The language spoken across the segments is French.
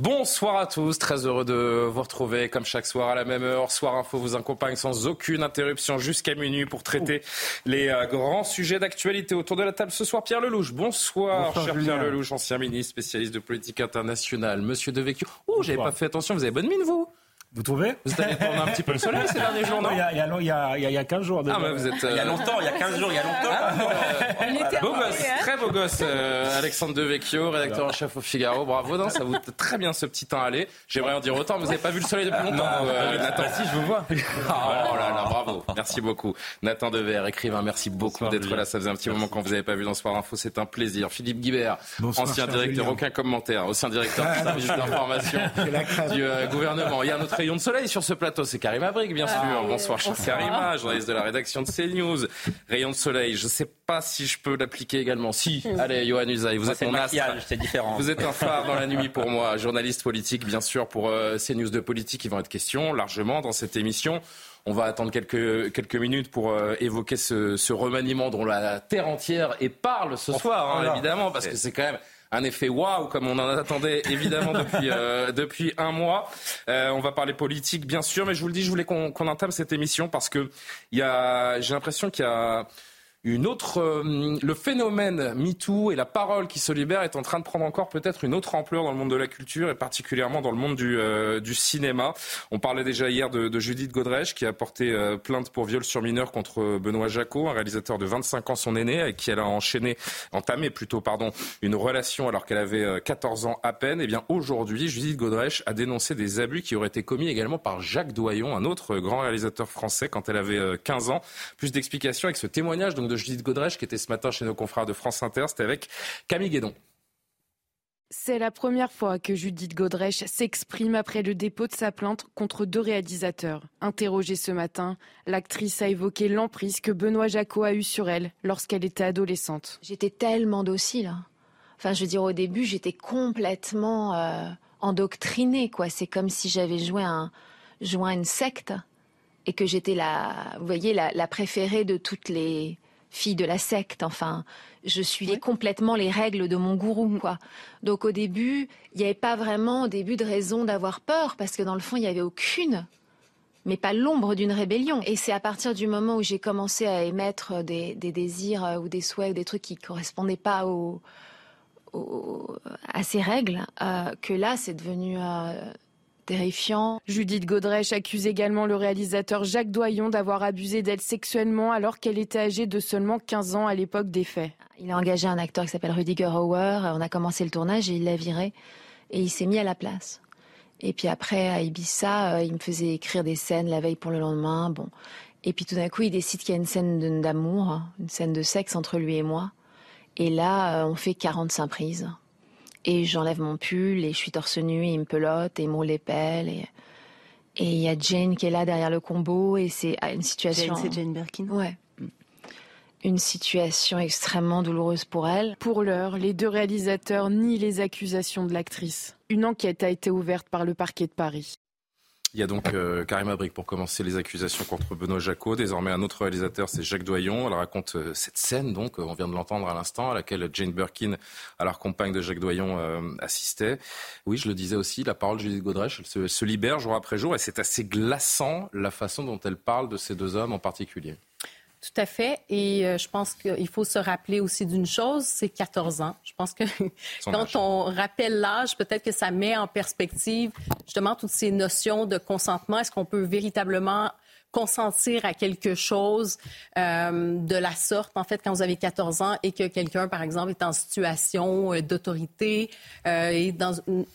Bonsoir à tous, très heureux de vous retrouver comme chaque soir à la même heure. Soir Info vous accompagne sans aucune interruption jusqu'à minuit pour traiter les euh, grands sujets d'actualité. Autour de la table ce soir, Pierre Lelouch. Bonsoir, cher Pierre Lelouch, ancien ministre, spécialiste de politique internationale. Monsieur Devecchio. Oh, j'avais pas fait attention, vous avez bonne mine vous vous trouvez Vous êtes allé prendre un petit peu le soleil ces derniers jours, non Il y a, il y, a, il y, a, il y a 15 jours. Ah, mais vous êtes, Il y a longtemps, il y a 15 jours, il y a longtemps. Ah, euh, beau gosse, très beau gosse, euh, Alexandre Devecchio, rédacteur en chef au Figaro. Bravo, non, ça vous très bien ce petit temps aller. J'aimerais en dire autant, vous n'avez pas vu le soleil depuis longtemps. Non, euh, Nathan, si, je vous vois. Oh là là, bravo. Merci beaucoup. Nathan Dever, écrivain, merci beaucoup d'être là. Ça faisait un petit moment qu'on vous avait pas vu dans Soir Info. C'est un plaisir. Philippe Guibert, ancien directeur, aucun commentaire, ancien directeur du service d'information du gouvernement. Il y a un autre rayon de soleil sur ce plateau, c'est Karim Abrik, bien sûr. bonsoir, cher Karima, journaliste de la rédaction de CNews. Rayon de soleil, je ne sais pas si je peux l'appliquer également. Si, allez, Johan Usaï, vous êtes mon c'est différent. Vous êtes un phare dans la nuit pour moi, journaliste politique, bien sûr, pour euh, CNews de politique, qui vont être question largement dans cette émission. On va attendre quelques, quelques minutes pour euh, évoquer ce, ce, remaniement dont la terre entière et parle ce soir, hein, évidemment, parce que c'est quand même un effet waouh comme on en attendait évidemment depuis, euh, depuis un mois. Euh, on va parler politique bien sûr, mais je vous le dis, je voulais qu'on qu entame cette émission parce que j'ai l'impression qu'il y a une autre, euh, le phénomène MeToo et la parole qui se libère est en train de prendre encore peut-être une autre ampleur dans le monde de la culture et particulièrement dans le monde du, euh, cinéma. On parlait déjà hier de, Judith Godrèche qui a porté euh, plainte pour viol sur mineur contre Benoît Jacot, un réalisateur de 25 ans, son aîné, avec qui elle a enchaîné, entamé plutôt, pardon, une relation alors qu'elle avait 14 ans à peine. Et eh bien aujourd'hui, Judith Godrèche a dénoncé des abus qui auraient été commis également par Jacques Doyon, un autre grand réalisateur français quand elle avait 15 ans. Plus d'explications avec ce témoignage de Judith Godrèche qui était ce matin chez nos confrères de France Inter. C'était avec Camille Guédon. C'est la première fois que Judith Godrèche s'exprime après le dépôt de sa plainte contre deux réalisateurs. Interrogée ce matin, l'actrice a évoqué l'emprise que Benoît Jacot a eue sur elle lorsqu'elle était adolescente. J'étais tellement docile. Enfin, je veux dire, au début, j'étais complètement euh, endoctrinée. Quoi. C'est comme si j'avais joué, un, joué une secte et que j'étais la, vous voyez, la, la préférée de toutes les fille de la secte. Enfin, je suivais complètement les règles de mon gourou, mm. quoi. Donc au début, il n'y avait pas vraiment au début de raison d'avoir peur parce que dans le fond, il n'y avait aucune, mais pas l'ombre d'une rébellion. Et c'est à partir du moment où j'ai commencé à émettre des, désirs euh, ou des souhaits ou des trucs qui correspondaient pas à ces règles euh, que là, c'est devenu euh, terrifiant. Judith Godrèche accuse également le réalisateur Jacques Doyon d'avoir abusé d'elle sexuellement alors qu'elle était âgée de seulement 15 ans à l'époque des faits. Il a engagé un acteur qui s'appelle Rudiger Hauer. On a commencé le tournage et il l'a viré. Et il s'est mis à la place. Et puis après, à Ibiza, euh, il me faisait écrire des scènes la veille pour le lendemain. Bon. Et puis tout d'un coup, il décide qu'il y a une scène d'amour, hein, une scène de sexe entre lui et moi. Et là, euh, on fait 45 prises et j'enlève mon pull et je suis torse nu et il me pelote et il me roule les pelles et et il y a Jane qui est là derrière le combo et c'est ah, une situation. c'est Jane Birkin. Ouais. Une situation extrêmement douloureuse pour elle. Pour l'heure, les deux réalisateurs nient les accusations de l'actrice. Une enquête a été ouverte par le parquet de Paris. Il y a donc euh, Karim Abrik pour commencer les accusations contre Benoît Jacot. Désormais, un autre réalisateur, c'est Jacques Doyon. Elle raconte euh, cette scène, donc, euh, on vient de l'entendre à l'instant, à laquelle Jane Birkin, alors compagne de Jacques Doyon, assistait. Oui, je le disais aussi, la parole de Judith Godrèche, se libère jour après jour et c'est assez glaçant la façon dont elle parle de ces deux hommes en particulier. Tout à fait. Et euh, je pense qu'il faut se rappeler aussi d'une chose, c'est 14 ans. Je pense que quand on rappelle l'âge, peut-être que ça met en perspective justement toutes ces notions de consentement. Est-ce qu'on peut véritablement consentir à quelque chose euh, de la sorte, en fait, quand vous avez 14 ans et que quelqu'un, par exemple, est en situation euh, d'autorité. Euh, et,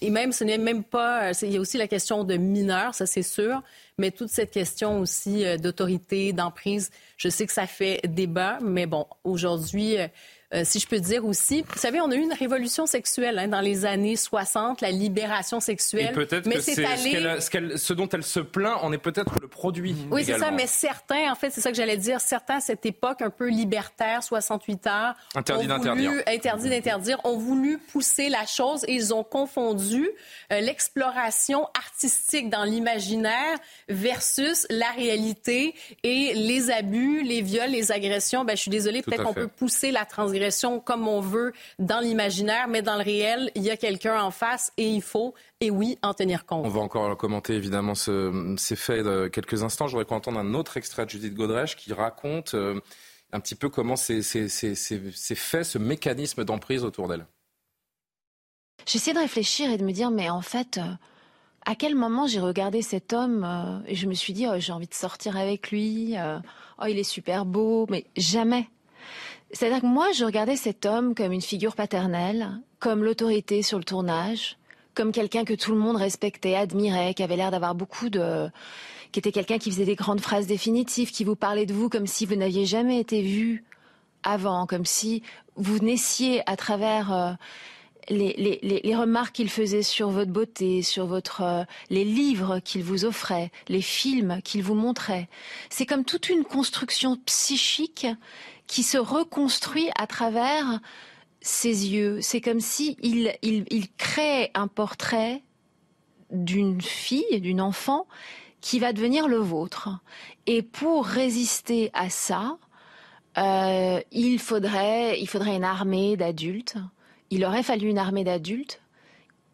et même, ce n'est même pas... Il y a aussi la question de mineur, ça c'est sûr, mais toute cette question aussi d'autorité, d'emprise, je sais que ça fait débat, mais bon, aujourd'hui si je peux dire aussi. Vous savez, on a eu une révolution sexuelle hein, dans les années 60, la libération sexuelle. Et que c'est ce, ce, dont elle se plaint, on est peut-être le produit. Oui, c'est ça, mais certains, en fait, c'est ça que j'allais dire, certains à cette époque un peu libertaire, 68 heures, interdit d'interdire, interdit d'interdire, ont voulu pousser la chose et ils ont confondu euh, l'exploration artistique dans l'imaginaire versus la réalité et les abus, les viols, les agressions. Ben, je suis désolée, peut-être qu'on peut pousser la transgression comme on veut dans l'imaginaire, mais dans le réel, il y a quelqu'un en face et il faut, et oui, en tenir compte. On va encore commenter évidemment ces faits de quelques instants. J'aurais qu'on entendre un autre extrait de Judith Godrèche qui raconte euh, un petit peu comment c'est fait, ce mécanisme d'emprise autour d'elle. J'essaie de réfléchir et de me dire, mais en fait, euh, à quel moment j'ai regardé cet homme euh, et je me suis dit, oh, j'ai envie de sortir avec lui, oh, il est super beau, mais jamais. C'est-à-dire que moi, je regardais cet homme comme une figure paternelle, comme l'autorité sur le tournage, comme quelqu'un que tout le monde respectait, admirait, qui avait l'air d'avoir beaucoup de qui était quelqu'un qui faisait des grandes phrases définitives, qui vous parlait de vous comme si vous n'aviez jamais été vu avant, comme si vous naissiez à travers euh, les, remarques qu'il faisait sur votre beauté, sur votre euh, les livres qu'il vous offrait, les films qu'il vous montrait. C'est comme toute une construction psychique qui se reconstruit à travers ses yeux. C'est comme si il, crée un portrait d'une fille, d'une enfant, qui va devenir le vôtre. Et pour résister à ça, euh, il faudrait, une armée d'adultes. Il aurait fallu une armée d'adultes.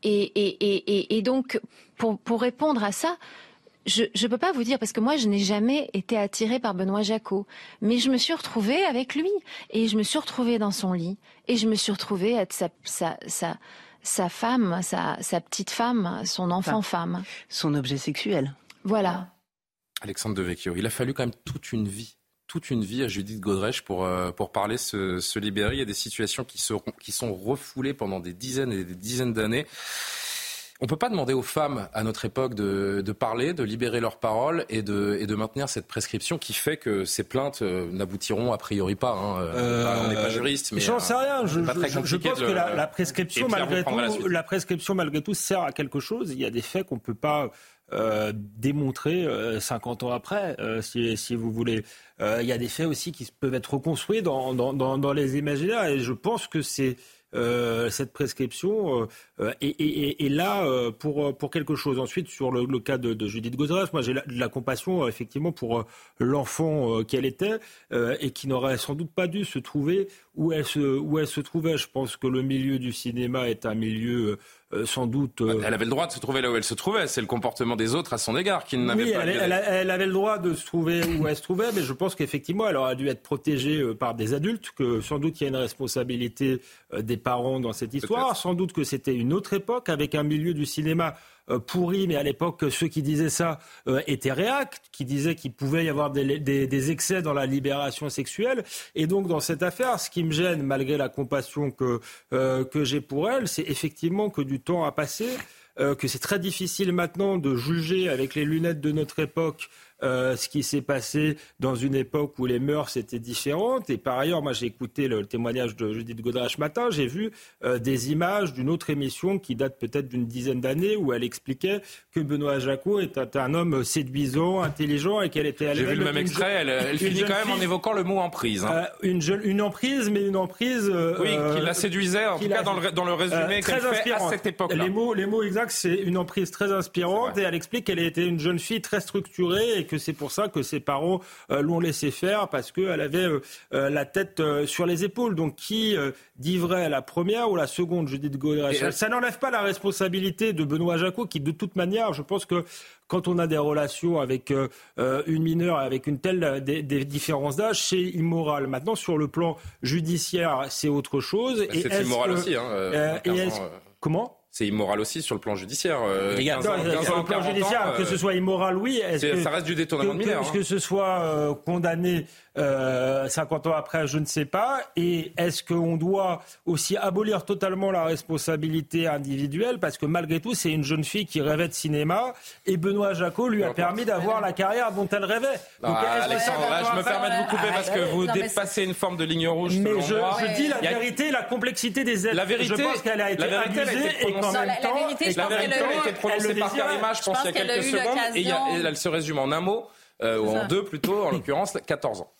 Et, donc, pour répondre à ça, je ne peux pas vous dire, parce que moi, je n'ai jamais été attirée par Benoît Jacot. Mais je me suis retrouvée avec lui. Et je me suis retrouvée dans son lit. Et je me suis retrouvée être sa, sa, sa, sa femme, sa, sa petite femme, son enfant femme. Son objet sexuel. Voilà. Alexandre Devecchio, il a fallu quand même toute une vie toute une vie à Judith Godrèche pour, euh, pour parler, se, se, libérer. Il y a des situations qui, seront, qui sont refoulées pendant des dizaines et des dizaines d'années. On ne peut pas demander aux femmes à notre époque de, de, parler, de libérer leurs paroles et de, et de maintenir cette prescription qui fait que ces plaintes euh, n'aboutiront a priori pas. Hein. Euh, on n'est pas juriste, mais j'en sais rien. Je, je, je pense que la, la prescription malgré tout, la, prescription malgré tout sert à quelque chose. Il y a des faits qu'on ne peut pas euh, démontrer 50 euh, ans après, euh, si, si, vous voulez. Il y a des faits aussi qui peuvent être reconstruits dans, dans, dans, dans les imaginaires et je pense que c'est euh, cette prescription euh, est, là euh, pour, pour quelque chose. Ensuite, sur le, cas de, Judith Godrèche, moi j'ai de la compassion effectivement pour l'enfant qu'elle était et qui n'aurait sans doute pas dû se trouver où elle se, où elle se trouvait. Je pense que le milieu du cinéma est un milieu sans doute. Elle avait le droit de se trouver là où elle se trouvait. C'est le comportement des autres à son égard qui n'avait oui, pas. Elle, elle, avait le droit de se trouver où elle se trouvait, mais je pense qu'effectivement, elle aurait dû être protégée par des adultes, que sans doute il y a une responsabilité des parents dans cette histoire. Sans doute que c'était une autre époque avec un milieu du cinéma euh, pourri, mais à l'époque, ceux qui disaient ça euh, étaient réactes, qui disaient qu'il pouvait y avoir des, excès dans la libération sexuelle. Et donc, dans cette affaire, ce qui me gêne, malgré la compassion que, euh, que j'ai pour elle, c'est effectivement que du temps a passé, que c'est très difficile maintenant de juger avec les lunettes de notre époque euh, ce qui s'est passé dans une époque où les mœurs étaient différentes. Et par ailleurs, moi j'ai écouté le, témoignage de Judith Godin ce matin, j'ai vu euh, des images d'une autre émission qui date peut-être d'une dizaine d'années où elle expliquait que Benoît Jacot était un homme séduisant, intelligent et qu'elle était... J'ai vu le même extrait, elle, finit quand même en évoquant le mot emprise. Hein. Euh, une, une emprise, mais une emprise... oui, qui la séduisait, en tout cas dans le, dans le résumé qu'elle fait à cette époque-là. Les mots, les mots exacts, c'est une emprise très inspirante et elle explique qu'elle était une jeune fille très structurée et que c'est pour ça que ses parents euh, l'ont laissé faire parce qu'elle avait euh, euh, la tête sur les épaules. Donc qui dit vrai, la première ou la seconde, Judith Godrèche Ça n'enlève pas la responsabilité de Benoît Jacot qui, de toute manière, je pense que quand on a des relations avec une mineure avec une telle des, différences d'âge, c'est immoral. Maintenant, sur le plan judiciaire, c'est autre chose. Bah, c'est immoral aussi. Hein, comment? C'est immoral aussi sur le plan judiciaire. Euh, sur le plan judiciaire, que ce soit immoral, oui. Que, ça reste du détournement de mineurs. Que, que, hein. ce soit condamné 50 ans après, je ne sais pas. Et est-ce qu'on doit aussi abolir totalement la responsabilité individuelle? Parce que malgré tout, c'est une jeune fille qui rêvait de cinéma et Benoît Jacot lui a permis d'avoir la carrière dont elle rêvait. Donc, Alexandre, je me permets de vous couper parce que vous dépassez une forme de ligne rouge. Mais je, je, dis la vérité, la complexité des aides. La vérité, je pense qu'elle a été la vérité, et qu'en même temps, la vérité, la vérité a été prononcée par Karima, je pense, il y a quelques secondes, et elle se résume en un mot, ou en deux plutôt, en l'occurrence, 14 ans.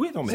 Oui, non, mais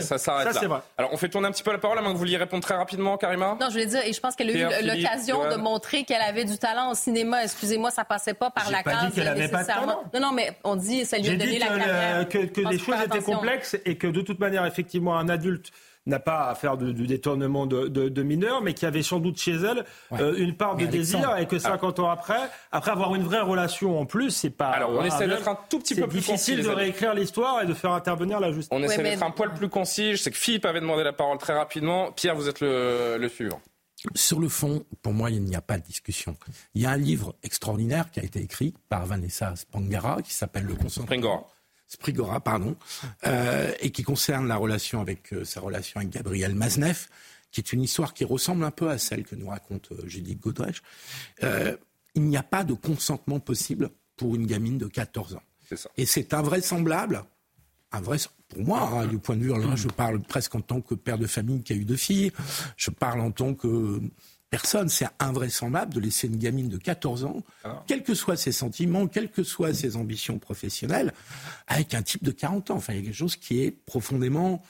ça, s'arrête là. Vrai. Alors, on fait tourner un petit peu la parole, à moins que vous vouliez répondre très rapidement, Karima. Non, je voulais dire, et je pense qu'elle a eu l'occasion de montrer qu'elle avait du talent au cinéma. Excusez-moi, ça passait pas par la case nécessairement. Non, non, mais on dit, ça lui a donné la carrière. Que, que les choses étaient complexes et que de toute manière, effectivement, un adulte n'a pas à faire du détournement de, mineurs, mais qui avait sans doute chez elle euh, une part de désir et que 50 ans après, après avoir une vraie relation en plus, c'est pas. Alors on essaie d'être un tout petit peu plus difficile de réécrire l'histoire et de faire intervenir la justice. On essaie d'être un poil plus concis. Je sais que Philippe avait demandé la parole très rapidement. Pierre, vous êtes le, le suivant. Sur le fond, pour moi, il n'y a pas de discussion. Il y a un livre extraordinaire qui a été écrit par Vanessa Spangara qui s'appelle Le consentement. Sprigora, pardon, euh, et qui concerne la relation avec euh, sa relation avec Gabriel Maznev, qui est une histoire qui ressemble un peu à celle que nous raconte euh, Judith Godrèche. il n'y a pas de consentement possible pour une gamine de 14 ans. Ça. Et c'est invraisemblable, pour moi, hein, du point de vue, là, je parle presque en tant que père de famille qui a eu deux filles, je parle en tant que personne. C'est invraisemblable de laisser une gamine de 14 ans, ah. quels que soient ses sentiments, quelles que soient ses ambitions professionnelles, avec un type de 40 ans. Enfin, il y a quelque chose qui est profondément,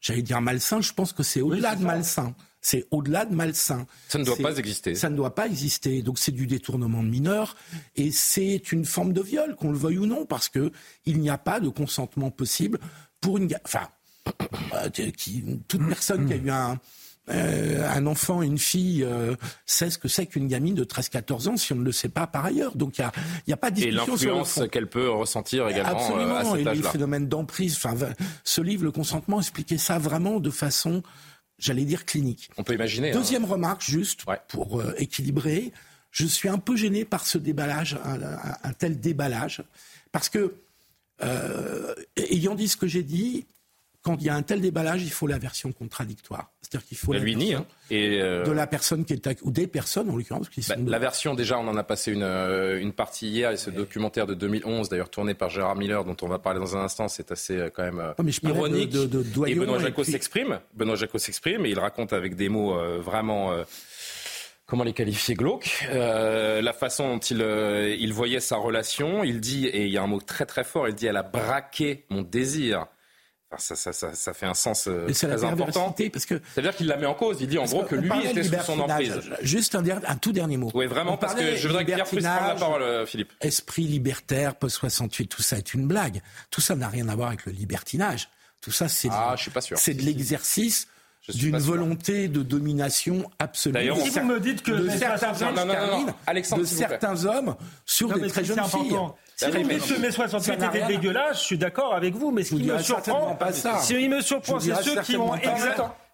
j'allais dire malsain, je pense que c'est au-delà de malsain. C'est au-delà de malsain. Ça ne doit pas exister. Ça ne doit pas exister. Donc c'est du détournement de mineurs et c'est une forme de viol, qu'on le veuille ou non, parce que il n'y a pas de consentement possible pour une, enfin, euh, toute personne qui a eu un, euh, un enfant, une fille euh, sait ce que c'est qu'une gamine de 13-14 ans si on ne le sait pas par ailleurs. Donc il n'y a, a, pas de discussion. Et l'influence qu'elle peut ressentir également euh, Absolument. à cet âge-là. Et les phénomènes d'emprise. Enfin, ce livre, Le consentement, expliquait ça vraiment de façon, j'allais dire, clinique. On peut imaginer. Hein. Deuxième remarque, juste pour équilibrer. Je suis un peu gêné par ce déballage, un, tel déballage, parce que, ayant dit ce que j'ai dit, quand il y a un tel déballage, il faut la version contradictoire. C'est-à-dire qu'il faut la, lui nie, hein. et euh, de la personne qui est ou des personnes en l'occurrence qui bah, sont. la version déjà, on en a passé une, euh, une partie hier et ce documentaire de 2011, d'ailleurs tourné par Gérard Miller, dont on va parler dans un instant, c'est assez euh, quand même ironique. De, de, et Benoît Jacot s'exprime. Benoît Jacot s'exprime et il raconte avec des mots vraiment comment les qualifier glauques, la façon dont il, il voyait sa relation. Il dit, et il y a un mot très très fort, il dit elle a braqué mon désir ça, ça, ça, ça, fait un sens euh, très important. Parce que c'est-à-dire qu'il la met en cause. Il dit en gros que lui était sous son emprise. Juste un, un, tout dernier mot. Oui, vraiment, parce que je voudrais que Pierre puisse prendre la parole, euh, Philippe. Esprit libertaire, post 68, tout ça est une blague. Tout ça n'a rien à voir avec le libertinage. Tout ça, c'est ah, de l'exercice d'une volonté de domination absolue. D'ailleurs, si vous me dites que de certains hommes, non, non, non, Alexandre, de certains hommes sur des très jeunes filles. Si vous dites que mai 68 était dégueulasse, je suis d'accord avec vous, mais ce qui me surprend, pas ça. ce qui me surprend, c'est ceux qui ont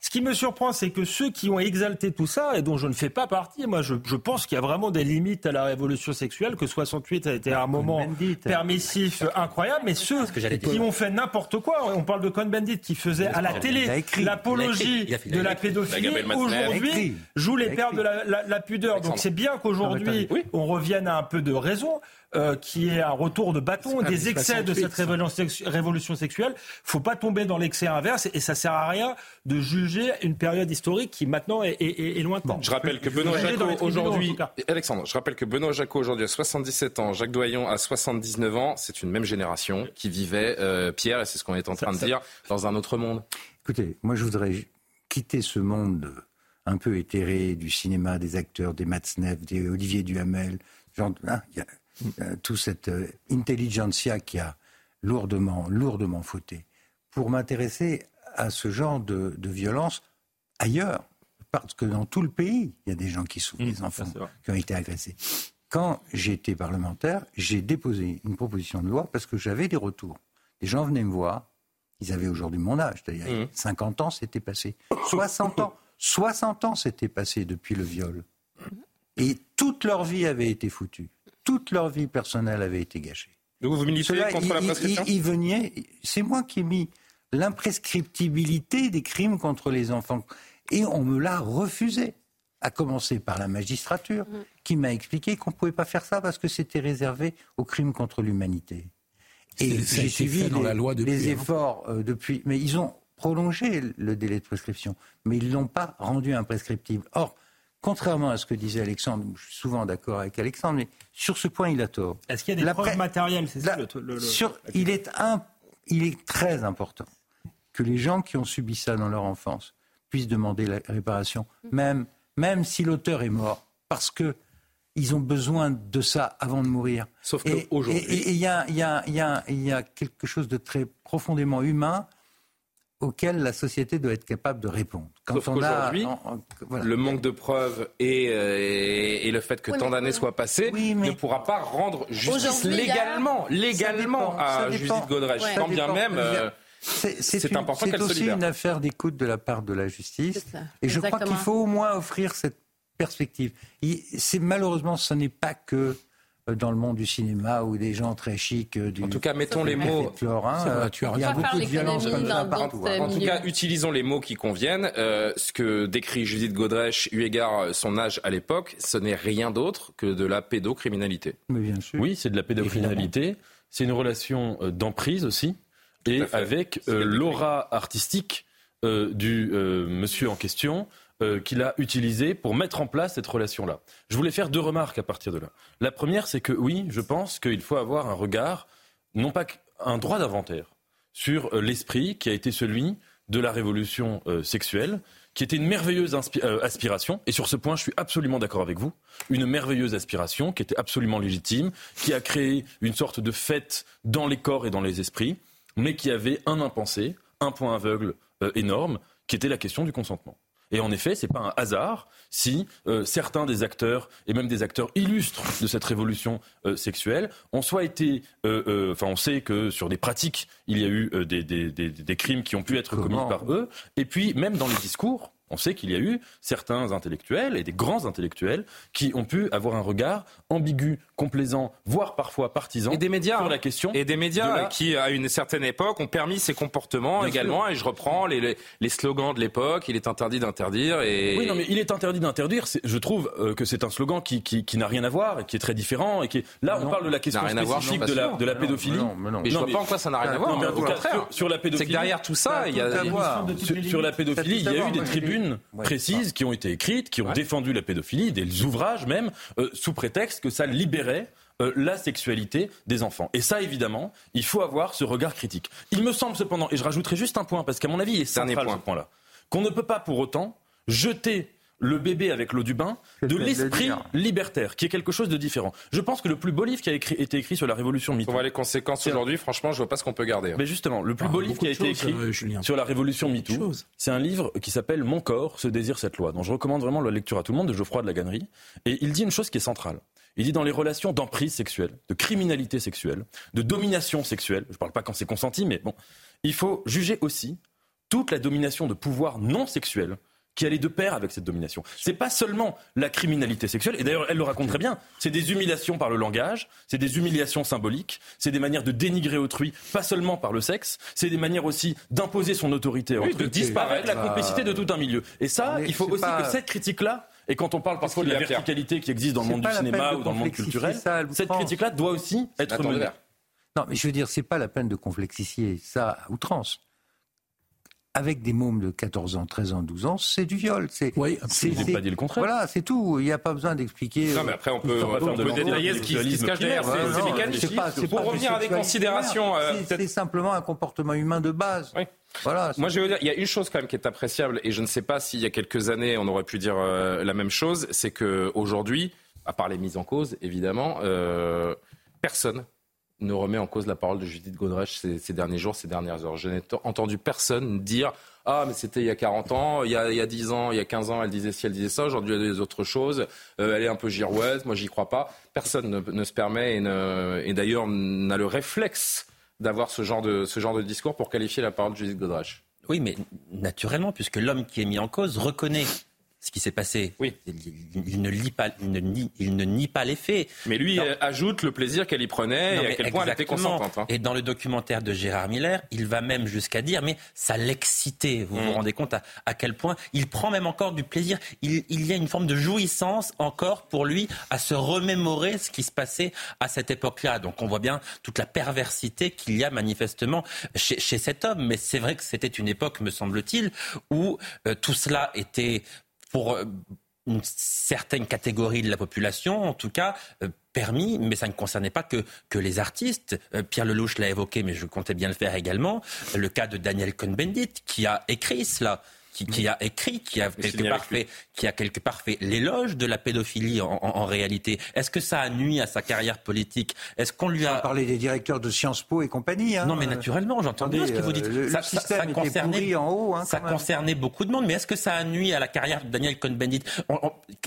ce qui me surprend, c'est que ceux qui ont exalté tout ça, et dont je ne fais pas partie, moi je, je pense qu'il y a vraiment des limites à la révolution sexuelle, que 68 a été un moment permissif incroyable, mais ceux qui ont fait n'importe quoi, on parle de Cohn-Bendit qui faisait à la télé l'apologie de la pédophilie, aujourd'hui joue les pères de la, la, la pudeur. Donc c'est bien qu'aujourd'hui on revienne à un peu de raison. Euh, qui est un retour de bâton, des excès de cette révolution, sexuelle. Il ne faut pas tomber dans l'excès inverse et ça sert à rien de juger une période historique qui maintenant est, est, est lointaine. je rappelle que Benoît Jacot aujourd'hui, Alexandre, je rappelle que Benoît Jacot aujourd'hui a 77 ans, Jacques Doyon a 79 ans. C'est une même génération qui vivait, euh, Pierre, et c'est ce qu'on est en train de dire, dans un autre monde. Écoutez, moi je voudrais quitter ce monde un peu éthéré du cinéma, des acteurs, des Matzneff, des Olivier Duhamel. Genre, hein, y a, euh, toute cette euh, intelligentsia qui a lourdement, lourdement fauté, pour m'intéresser à ce genre de, violence ailleurs. Parce que dans tout le pays, il y a des gens qui souffrent, mmh, des enfants qui ont été agressés. Quand j'étais parlementaire, j'ai déposé une proposition de loi parce que j'avais des retours. Les gens venaient me voir, ils avaient aujourd'hui mon âge, c'est-à-dire 50 mmh. ans, c'était passé. 60 ans, 60 ans, c'était passé depuis le viol. Et toute leur vie avait été foutue. Toute leur vie personnelle avait été gâchée. Donc vous militez contre la prescription il, C'est moi qui ai mis l'imprescriptibilité des crimes contre les enfants. Et on me l'a refusé. À commencer par la magistrature, mm. qui m'a expliqué qu'on ne pouvait pas faire ça parce que c'était réservé aux crimes contre l'humanité. Et j'ai suivi dans les, la loi les hein. efforts euh, depuis. Mais ils ont prolongé le délai de prescription, mais ils ne l'ont pas rendu imprescriptible. Or, contrairement à ce que disait Alexandre, je suis souvent d'accord avec Alexandre, mais sur ce point, il a tort. Est-ce qu'il y a des preuves matérielles C'est ça le, sur, il, est un, il est très important que les gens qui ont subi ça dans leur enfance puissent demander la réparation, même, même si l'auteur est mort, parce que ils ont besoin de ça avant de mourir. Sauf qu'aujourd'hui. Et il y, y a, quelque chose de très profondément humain auquel la société doit être capable de répondre. Quand Sauf qu'aujourd'hui, le manque de preuves et, euh, et, le fait que tant d'années soient passées ne pourra pas rendre justice légalement, légalement à Judith Godrèche. Quand bien même... Euh, c'est important qu'elle C'est aussi une affaire d'écoute de la part de la justice. Et je crois qu'il faut au moins offrir cette perspective. C'est malheureusement, ce n'est pas que euh, dans le monde du cinéma ou des gens très chics. Euh, du, en tout cas, mettons les mots. Hein, il y a beaucoup de violence comme ça partout. Hein. En tout cas, utilisons les mots qui conviennent. Euh, ce que décrit Judith Godrèche, eu égard son âge à l'époque, ce n'est rien d'autre que de la pédocriminalité. Mais bien sûr. Oui, c'est de la pédocriminalité. C'est une relation d'emprise aussi et avec euh, l'aura artistique euh, du euh, monsieur en question qu'il a utilisé pour mettre en place cette relation-là. Je voulais faire deux remarques à partir de là. La première, c'est que oui, je pense qu'il faut avoir un regard, non pas un droit d'inventaire, sur l'esprit qui a été celui de la révolution sexuelle, qui était une merveilleuse aspiration, et sur ce point, je suis absolument d'accord avec vous, une merveilleuse aspiration qui était absolument légitime, qui a créé une sorte de fête dans les corps et dans les esprits, mais qui avait un impensé, un point aveugle euh, énorme, qui était la question du consentement. Et en effet, ce n'est pas un hasard si euh, certains des acteurs, et même des acteurs illustres de cette révolution euh, sexuelle, ont soit été... Enfin, on sait que sur des pratiques, il y a eu des, des, crimes qui ont pu être commis par eux. Et puis, même dans les discours, on sait qu'il y a eu certains intellectuels et des grands intellectuels qui ont pu avoir un regard ambigu, complaisant, voire parfois partisan et des médias, sur la question. Et des médias qui, à une certaine époque, ont permis ces comportements également. Et je reprends les, les, slogans de l'époque il est interdit d'interdire. Et... Oui, non, mais il est interdit d'interdire. Je trouve euh, que c'est un slogan qui, qui, qui n'a rien à voir et qui est très différent. Et qui Là, on parle de la question spécifique de, la, de la pédophilie. mais, je ne vois pas en quoi ça n'a rien à voir. Sur, la pédophilie. C'est que derrière tout ça, il y a. Sur la pédophilie, il y a eu des tribunes précises qui ont été écrites, qui ont défendu la pédophilie, des ouvrages même, euh, sous prétexte que ça libérait euh, la sexualité des enfants. Et ça, évidemment, il faut avoir ce regard critique. Il me semble cependant, et je rajouterai juste un point, parce qu'à mon avis, il est central point. ce point-là, qu'on ne peut pas pour autant jeter le bébé avec l'eau du bain de l'esprit libertaire, qui est quelque chose de différent. Je pense que le plus beau livre qui a été écrit sur la révolution MeToo. On voit les conséquences aujourd'hui, franchement, je vois pas ce qu'on peut garder. Hein. Mais justement, le plus ah, beau livre qui a été écrit euh, sur la révolution MeToo, c'est un livre qui s'appelle Mon corps se désire cette loi, dont je recommande vraiment la lecture à tout le monde, de Geoffroy de la Gannerie. Et il dit une chose qui est centrale. Il dit dans les relations d'emprise sexuelle, de criminalité sexuelle, de domination sexuelle, je ne parle pas quand c'est consenti, mais bon, il faut juger aussi toute la domination de pouvoir non sexuel qui allait de pair avec cette domination. C'est pas seulement la criminalité sexuelle, et d'ailleurs elle le raconte très bien, c'est des humiliations par le langage, c'est des humiliations symboliques, c'est des manières de dénigrer autrui, pas seulement par le sexe, c'est des manières aussi d'imposer son autorité, de disparaître la complicité de tout un milieu. Et ça, il faut aussi que cette critique-là, et quand on parle parfois de la verticalité qui existe dans le monde du cinéma ou dans le monde culturel, cette critique-là doit aussi être menée. Non, mais je veux dire, c'est pas la peine de complexifier ça à outrance avec des mômes de 14 ans, 13 ans, 12 ans, c'est du viol. C'est, oui, c'est, pas dit le contraire. Voilà, c'est tout. Il n'y a pas besoin d'expliquer. Non, mais après, on peut, on peut détailler ce qui, se cache derrière. C'est, mécanique. Pour revenir à des considérations. Euh, c'est, simplement un comportement humain de base. Oui. Voilà, Moi, je veux dire, il y a une chose quand même qui est appréciable, et je ne sais pas s'il y a quelques années on aurait pu dire euh, la même chose, c'est qu'aujourd'hui, à part les mises en cause, évidemment, euh, personne ne remet en cause la parole de Judith Godrèche ces, derniers jours, ces dernières heures. Je n'ai entendu personne dire Ah, mais c'était il y a 40 ans, il y a, il y a 10 ans, il y a 15 ans, elle disait ci, elle disait ça, aujourd'hui elle dit autre chose, euh, elle est un peu girouette, moi j'y crois pas. Personne ne, se permet et, et d'ailleurs n'a le réflexe d'avoir ce, genre de, ce genre de discours pour qualifier la parole de Judith Godrèche. Oui, mais naturellement, puisque l'homme qui est mis en cause reconnaît ce qui s'est passé. Oui. Il, ne lit pas, il, ne nie, il ne nie pas les faits. Mais lui ajoute le plaisir qu'elle y prenait et à quel point elle était consentante. Hein. Et dans le documentaire de Gérard Miller, il va même jusqu'à dire, mais ça l'excitait. Vous vous mm. rendez compte à, quel point il prend même encore du plaisir. Il, il, y a une forme de jouissance encore pour lui à se remémorer ce qui se passait à cette époque-là. Donc on voit bien toute la perversité qu'il y a manifestement chez, chez cet homme. Mais c'est vrai que c'était une époque, me semble-t-il, où euh, tout cela était pour euh, une certaine catégorie de la population, en tout cas, euh, permis, mais ça ne concernait pas que, les artistes. Euh, Pierre Lelouch l'a évoqué, mais je comptais bien le faire également. Le cas de Daniel Cohn-Bendit, qui a écrit cela qui, a écrit, qui a, quelque part fait, qui a quelque part fait l'éloge de la pédophilie en, réalité. Est-ce que ça a nuit à sa carrière politique? Est-ce qu'on lui a parlé des directeurs de Sciences Po et compagnie hein. Non, mais naturellement, j'entends bien ce que vous dites. Euh, ça, ça, concernait, en haut, hein, ça concernait beaucoup de monde, mais est-ce que ça a nuit à la carrière de Daniel Cohn-Bendit?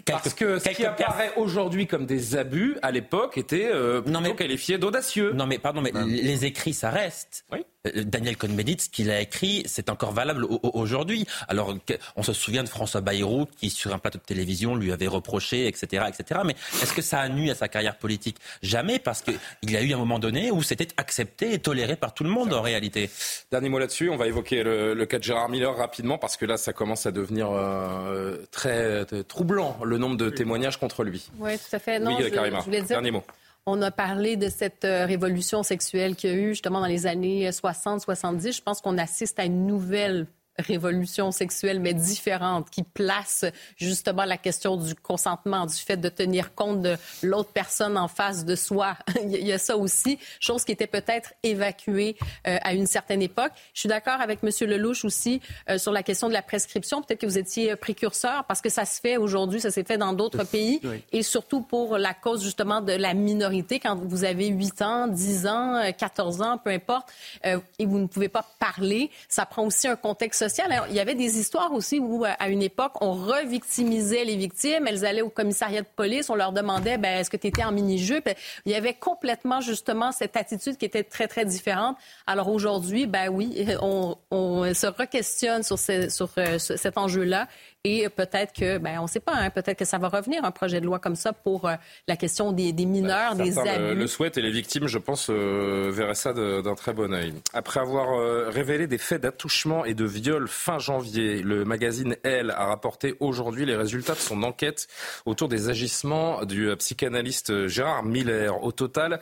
Parce que ce qui apparaît aujourd'hui comme des abus, à l'époque, était euh, non, mais, qualifié d'audacieux. Non, mais pardon, mais les écrits, ça reste. Oui. Euh, Daniel Cohn-Bendit, ce qu'il a écrit, c'est encore valable aujourd'hui. Alors, on se souvient de François Bayrou qui, sur un plateau de télévision, lui avait reproché, etc., etc. Mais est-ce que ça a nuit à sa carrière politique? Jamais, parce qu'il y a eu un moment donné où c'était accepté et toléré par tout le monde en réalité. Dernier mot là-dessus, on va évoquer le, cas de Gérard Miller rapidement parce que là, ça commence à devenir euh, très, troublant le nombre de témoignages contre lui. Oui, tout à fait. Non, oui, je, Dernier mot. On a parlé de cette euh, révolution sexuelle qu'il y a eu justement dans les années 60-70. Je pense qu'on assiste à une nouvelle révolution sexuelle, mais différente, qui place justement la question du consentement, du fait de tenir compte de l'autre personne en face de soi. Il y a ça aussi, chose qui était peut-être évacuée euh, à une certaine époque. Je suis d'accord avec M. Lelouch aussi euh, sur la question de la prescription. Peut-être que vous étiez précurseur parce que ça se fait aujourd'hui, ça s'est fait dans d'autres pays et surtout pour la cause justement de la minorité. Quand vous avez 8 ans, 10 ans, 14 ans, peu importe, euh, et vous ne pouvez pas parler, ça prend aussi un contexte il y avait des histoires aussi où, euh, à une époque, on revictimisait les victimes. Elles allaient au commissariat de police, on leur demandait ben, est-ce que tu étais en mini-jupe? Il y avait complètement, justement, cette attitude qui était très, très différente. Alors aujourd'hui, ben oui, on, se re-questionne sur, sur euh, cet enjeu-là et peut-être que, ben, on ne sait pas, hein, peut-être que ça va revenir, un projet de loi comme ça pour euh, la question des, mineurs, ben, des abus. Le, le souhaitent et les victimes, je pense, euh, verraient ça d'un très bon oeil. Après avoir euh, révélé des faits d'attouchement et de viol fin janvier, le magazine Elle a rapporté aujourd'hui les résultats de son enquête autour des agissements du psychanalyste Gérard Miller. Au total,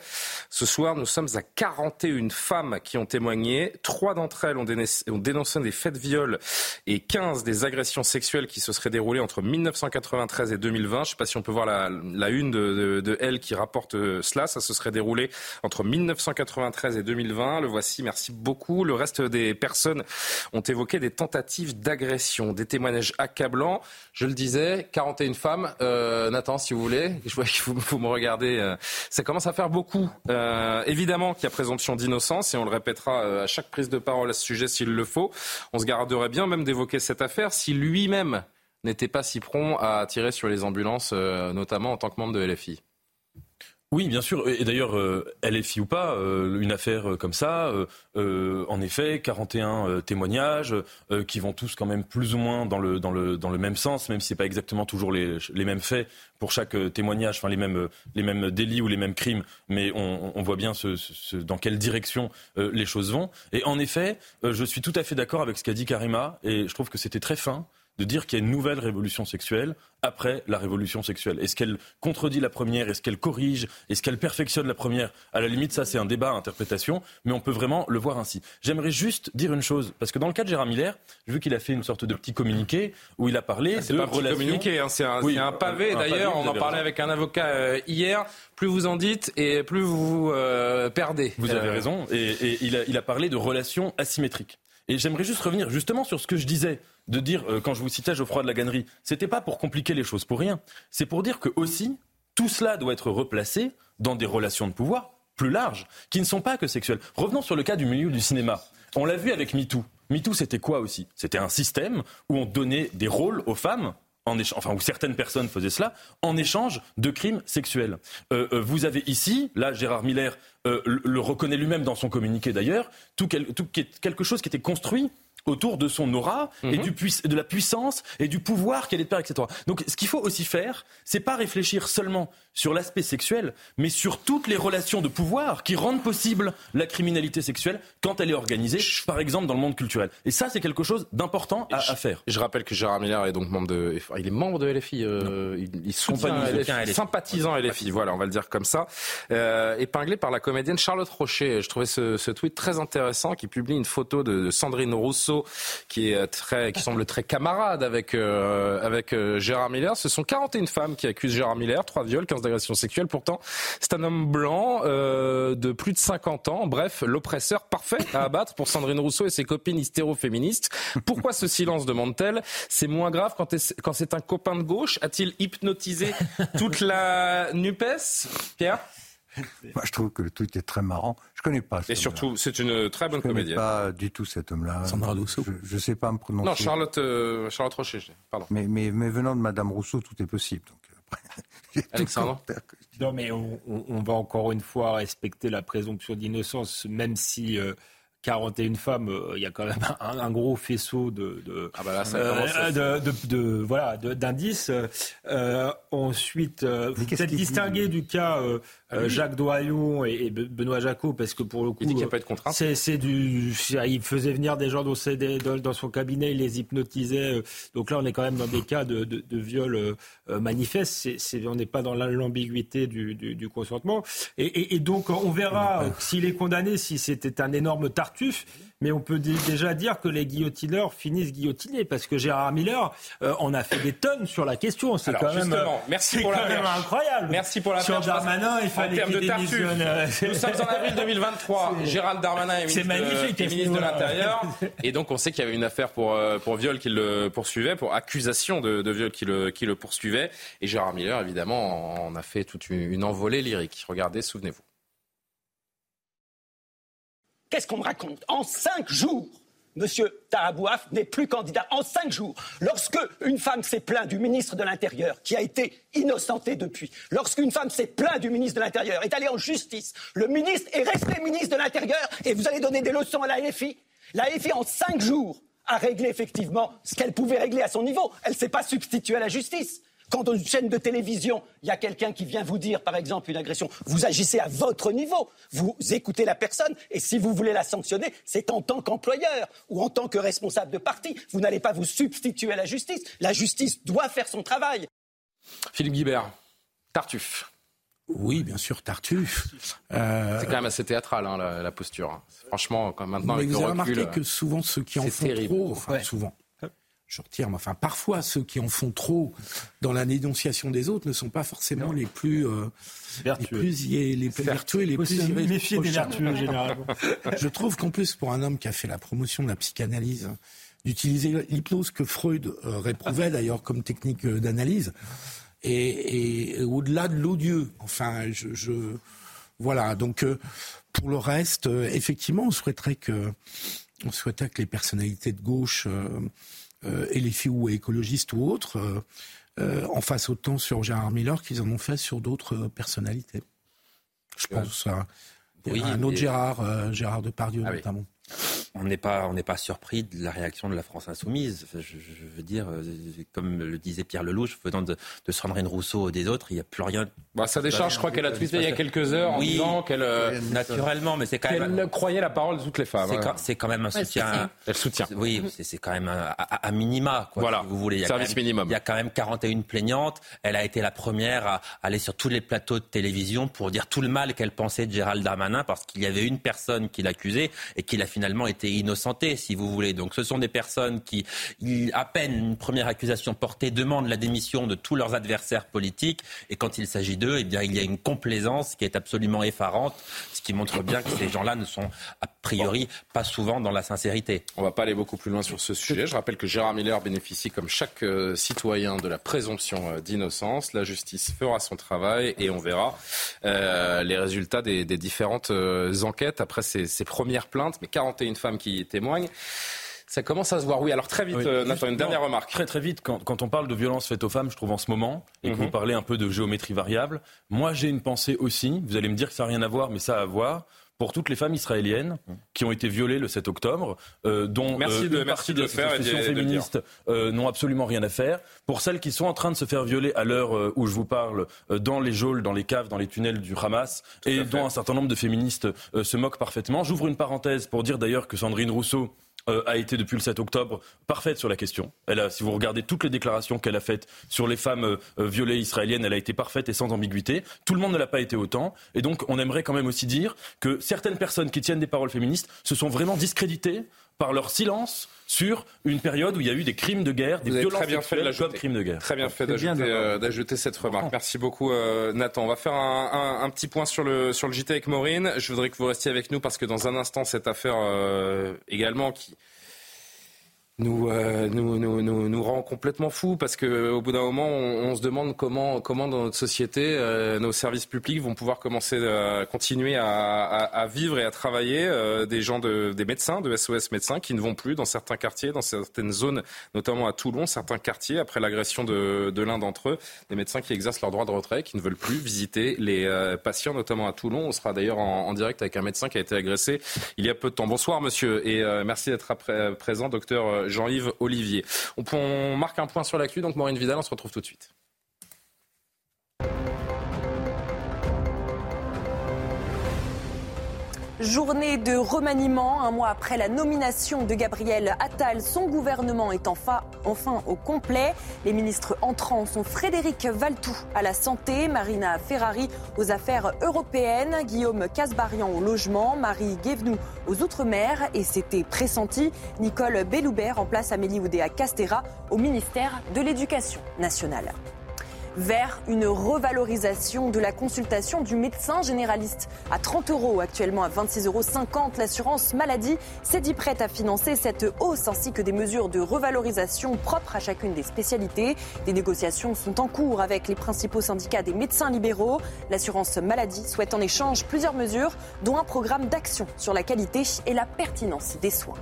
ce soir, nous sommes à 41 femmes qui ont témoigné. Trois d'entre elles ont dénoncé des faits de viol et 15 des agressions sexuelles qui se serait déroulé entre 1993 et 2020. Je ne sais pas si on peut voir la, une de, Elle qui rapporte euh, cela. Ça se serait déroulé entre 1993 et 2020. Le voici, merci beaucoup. Le reste des personnes ont évoqué des tentatives d'agression, des témoignages accablants. Je le disais, 41 femmes. Euh, Nathan, si vous voulez, je vois qu'il faut, me regarder. Euh, ça commence à faire beaucoup. évidemment qu'il y a présomption d'innocence et on le répétera à chaque prise de parole à ce sujet s'il le faut. On se garderait bien même d'évoquer cette affaire si lui-même n'était pas si prompt à tirer sur les ambulances, euh, notamment en tant que membre de LFI. Oui, bien sûr. Et d'ailleurs, euh, LFI ou pas, euh, une affaire comme ça, en effet, 41 témoignages qui vont tous quand même plus ou moins dans le, dans le, dans le même sens, même si ce n'est pas exactement toujours les, les, mêmes faits pour chaque témoignage, enfin les mêmes, les mêmes délits ou les mêmes crimes, mais on, voit bien dans quelle direction les choses vont. Et en effet, je suis tout à fait d'accord avec ce qu'a dit Karima, et je trouve que c'était très fin de dire qu'il y a une nouvelle révolution sexuelle après la révolution sexuelle. Est-ce qu'elle contredit la première? Est-ce qu'elle corrige? Est-ce qu'elle perfectionne la première? À la limite, ça c'est un débat à interprétation, mais on peut vraiment le voir ainsi. J'aimerais juste dire une chose, parce que dans le cas de Gérard Miller, j'ai vu qu'il a fait une sorte de petit communiqué où il a parlé ah, c'est pas un communiqué, hein, c'est un, pavé. D'ailleurs, on en parlait avec un avocat euh, hier. Plus vous en dites et plus vous euh, perdez. Vous avez euh, raison. Et, il, a, il a parlé de relations asymétriques. Et j'aimerais juste revenir justement sur ce que je disais, de dire, euh, quand je vous citais Geoffroy de la Gannerie, c'était pas pour compliquer les choses pour rien. C'est pour dire que aussi, tout cela doit être replacé dans des relations de pouvoir plus larges, qui ne sont pas que sexuelles. Revenons sur le cas du milieu du cinéma. On l'a vu avec MeToo. MeToo, c'était quoi aussi? C'était un système où on donnait des rôles aux femmes en enfin où certaines personnes faisaient cela, en échange de crimes sexuels. Euh, euh, vous avez ici, là Gérard Miller le, reconnaît lui-même dans son communiqué d'ailleurs, tout, quelque chose qui était construit autour de son aura et mhm. du de la puissance et du pouvoir qu'elle est de père, etc. Donc ce qu'il faut aussi faire, c'est pas réfléchir seulement sur l'aspect sexuel, mais sur toutes les relations de pouvoir qui rendent possible la criminalité sexuelle quand elle est organisée, par exemple dans le monde culturel. Et ça, c'est quelque chose d'important à, faire. Je rappelle que Gérard Miller est donc membre de, il est membre de LFI, euh, il, il soutient LFI, sympathisant LFI, voilà, on va le dire comme ça, euh, épinglé par la comédienne Charlotte Rocher. Je trouvais ce, ce tweet très intéressant qui publie une photo de, Sandrine Rousseau qui est très, qui semble très camarade avec euh, avec euh, Gérard Miller. Ce sont 41 femmes qui accusent Gérard Miller, trois viols, 15 agressions sexuelles. Pourtant, c'est un homme blanc euh, de plus de 50 ans. Bref, l'oppresseur parfait à abattre pour Sandrine Rousseau et ses copines hystéro-féministes. Pourquoi ce silence demande-t-elle C'est moins grave quand c'est un copain de gauche. A-t-il hypnotisé toute la Nupes Pierre? moi, je trouve que le tweet est très marrant. Je connais pas. Et surtout, c'est une très bonne comédienne. Je connais pas du tout cet homme-là. Sandra Rousseau. Je, ne sais pas me prononcer. Non, Charlotte, euh, Charlotte Rocher. Pardon. Mais, mais, mais, venant de Madame Rousseau, tout est possible. Donc, euh, Alexandre. Non, mais on, on, va encore une fois respecter la présomption d'innocence, même si euh, 41 femmes, euh, il y a quand même un, gros faisceau de, de, ah bah euh, de, voilà, d'indices. Euh, ensuite, vous êtes distingué du cas ah Jacques Doyon et, Benoît Jacot, parce que pour le coup, il n'y a pas de contrainte. C'est du, il faisait venir des gens dans, dans, son cabinet, il les hypnotisait. Donc là, on est quand même dans des cas de, de, viol manifeste. on n'est pas dans l'ambiguïté du, du, consentement. Et, et, donc, on verra s'il est condamné, si c'était un énorme tartuffe mais on peut déjà dire que les guillotineurs finissent guillotinés parce que Gérard Miller euh, on a fait des tonnes sur la question. C'est quand même, merci pour la même incroyable. Merci pour la Sur Darmanin, il fallait qu'il démissionne. Nous sommes en avril 2023. Gérald Darmanin est ministre, ministre de l'Intérieur. Et donc, on sait qu'il y avait une affaire pour, euh, pour viol qui le poursuivait, pour accusation de, de viol qui le, qui le poursuivait. Et Gérard Miller, évidemment, en a fait toute une envolée lyrique. Regardez, souvenez-vous. Qu'est-ce qu'on me raconte? En cinq jours, Monsieur Tarabouaf n'est plus candidat en cinq jours. Lorsque une femme s'est plainte du ministre de l'Intérieur, qui a été innocenté depuis, lorsqu'une femme s'est plainte du ministre de l'Intérieur, est allée en justice, le ministre est resté ministre de l'Intérieur et vous allez donner des leçons à la FI La FI, en cinq jours, a réglé effectivement ce qu'elle pouvait régler à son niveau. Elle ne s'est pas substituée à la justice. Quand dans une chaîne de télévision, il y a quelqu'un qui vient vous dire, par exemple, une agression, vous agissez à votre niveau, vous écoutez la personne, et si vous voulez la sanctionner, c'est en tant qu'employeur ou en tant que responsable de parti. Vous n'allez pas vous substituer à la justice. La justice doit faire son travail. Philippe Guibert, Tartuffe. Oui, bien sûr, Tartuffe. Euh, c'est quand même assez théâtral, hein, la, posture. Franchement, quand maintenant, Mais avec vous avez remarqué que souvent, ceux qui en font trop, enfin, souvent, je retire, mais enfin, parfois, ceux qui en font trop dans la dénonciation des autres ne sont pas forcément les plus, euh, vertueux. les plus, les plus vertueux, les plus méfier des vertueux généralement. Je trouve qu'en plus, pour un homme qui a fait la promotion de la psychanalyse, d'utiliser l'hypnose que Freud euh, réprouvait d'ailleurs comme technique euh, d'analyse, et, au-delà de l'odieux, enfin, je, je, voilà. Donc, pour le reste, effectivement, on souhaiterait que, on souhaiterait que les personnalités de gauche euh, et les filles ou écologistes ou autres euh, euh, en fassent autant sur Gérard Miller qu'ils en ont fait sur d'autres personnalités. Je pense à, un autre Gérard, Gérard Depardieu ah notamment on n'est pas, on n'est pas surpris de la réaction de la France insoumise. Je, veux dire, euh, comme le disait Pierre Lelouch, venant de, de Sandrine Rousseau et des autres, il n'y a plus rien. Bah, ça décharge, je crois qu'elle a tweeté il y a quelques heures en disant qu'elle, euh, naturellement, mais c'est quand même. Elle croyait la parole de toutes les femmes. C'est quand, même un soutien. Elle soutient. Oui, c'est quand même un, minima, quoi, voilà. vous voulez. Service minimum. Il y a quand même 41 plaignantes. Elle a été la première à aller sur tous les plateaux de télévision pour dire tout le mal qu'elle pensait de Gérald Darmanin parce qu'il y avait une personne qui l'accusait et qu'il a finalement été innocenté, si vous voulez. Donc ce sont des personnes qui, à peine une première accusation portée, demandent la démission de tous leurs adversaires politiques. Et quand il s'agit d'eux, eh bien, il y a une complaisance qui est absolument effarante, ce qui montre bien que ces gens-là ne sont a priori pas souvent dans la sincérité. On ne va pas aller beaucoup plus loin sur ce sujet. Je rappelle que Gérard Miller bénéficie, comme chaque euh, citoyen, de la présomption euh, d'innocence. La justice fera son travail et on verra euh, les résultats des, différentes enquêtes après ces, premières plaintes. Mais 41 femmes qui témoignent. Ça commence à se voir. Oui, alors très vite, euh, Nathan, une dernière remarque. Très très vite, quand, quand, on parle de violence faite aux femmes, je trouve en ce moment, et que vous mhm. parlez un peu de géométrie variable, moi j'ai une pensée aussi, vous allez me dire que ça n'a rien à voir, mais ça a à voir, pour toutes les femmes israéliennes qui ont été violées le 7 octobre, euh, dont merci euh, de, une merci partie de des faire associations féministes euh, n'ont absolument rien à faire. Pour celles qui sont en train de se faire violer à l'heure où je vous parle, euh, dans les geôles, dans les caves, dans les tunnels du Hamas, Tout et dont un certain nombre de féministes euh, se moquent parfaitement. J'ouvre une parenthèse pour dire d'ailleurs que Sandrine Rousseau euh, a été depuis le 7 octobre parfaite sur la question. Elle a, si vous regardez toutes les déclarations qu'elle a faites sur les femmes euh, euh, violées israéliennes, elle a été parfaite et sans ambiguïté. Tout le monde ne l'a pas été autant. Et donc, on aimerait quand même aussi dire que certaines personnes qui tiennent des paroles féministes se sont vraiment discréditées par leur silence sur une période où il y a eu des crimes de guerre, des Vous violences très bien fait de crimes de guerre. Très bien fait d'ajouter, euh, cette remarque. Merci beaucoup, euh, Nathan. On va faire un, un- un petit point sur le, sur le JT avec Maureen. Je voudrais que vous restiez avec nous parce que dans un instant, cette affaire euh, également qui nous, euh, nous, nous, nous, nous rend complètement fous parce que au bout d'un moment, on, se demande comment, comment dans notre société, euh, nos services publics vont pouvoir commencer à continuer à, à, vivre et à travailler. Euh, des gens, de, des médecins, de SOS médecins, qui ne vont plus dans certains quartiers, dans certaines zones, notamment à Toulon, certains quartiers, après l'agression de, de l'un d'entre eux, des médecins qui exercent leur droit de retrait, qui ne veulent plus visiter les euh, patients, notamment à Toulon. On sera d'ailleurs en, en direct avec un médecin qui a été agressé il y a peu de temps. Bonsoir, monsieur, et euh, merci d'être présent, docteur Jean-Yves Olivier. On, marque un point sur l'actu, donc Maureen Vidal, on se retrouve tout de suite. Journée de remaniement, un mois après la nomination de Gabriel Attal, son gouvernement est enfin, au complet. Les ministres entrants sont Frédéric Valtou à la santé, Marina Ferrari aux affaires européennes, Guillaume Casbarian au logement, Marie Guévenoux aux outre-mer et c'était pressenti, Nicole Belloubert remplace Amélie Oudéa Castera au ministère de l'Éducation nationale vers une revalorisation de la consultation du médecin généraliste à 30 euros, actuellement à 26,50 euros. L'assurance maladie s'est dit prête à financer cette hausse ainsi que des mesures de revalorisation propres à chacune des spécialités. Des négociations sont en cours avec les principaux syndicats des médecins libéraux. L'assurance maladie souhaite en échange plusieurs mesures, dont un programme d'action sur la qualité et la pertinence des soins.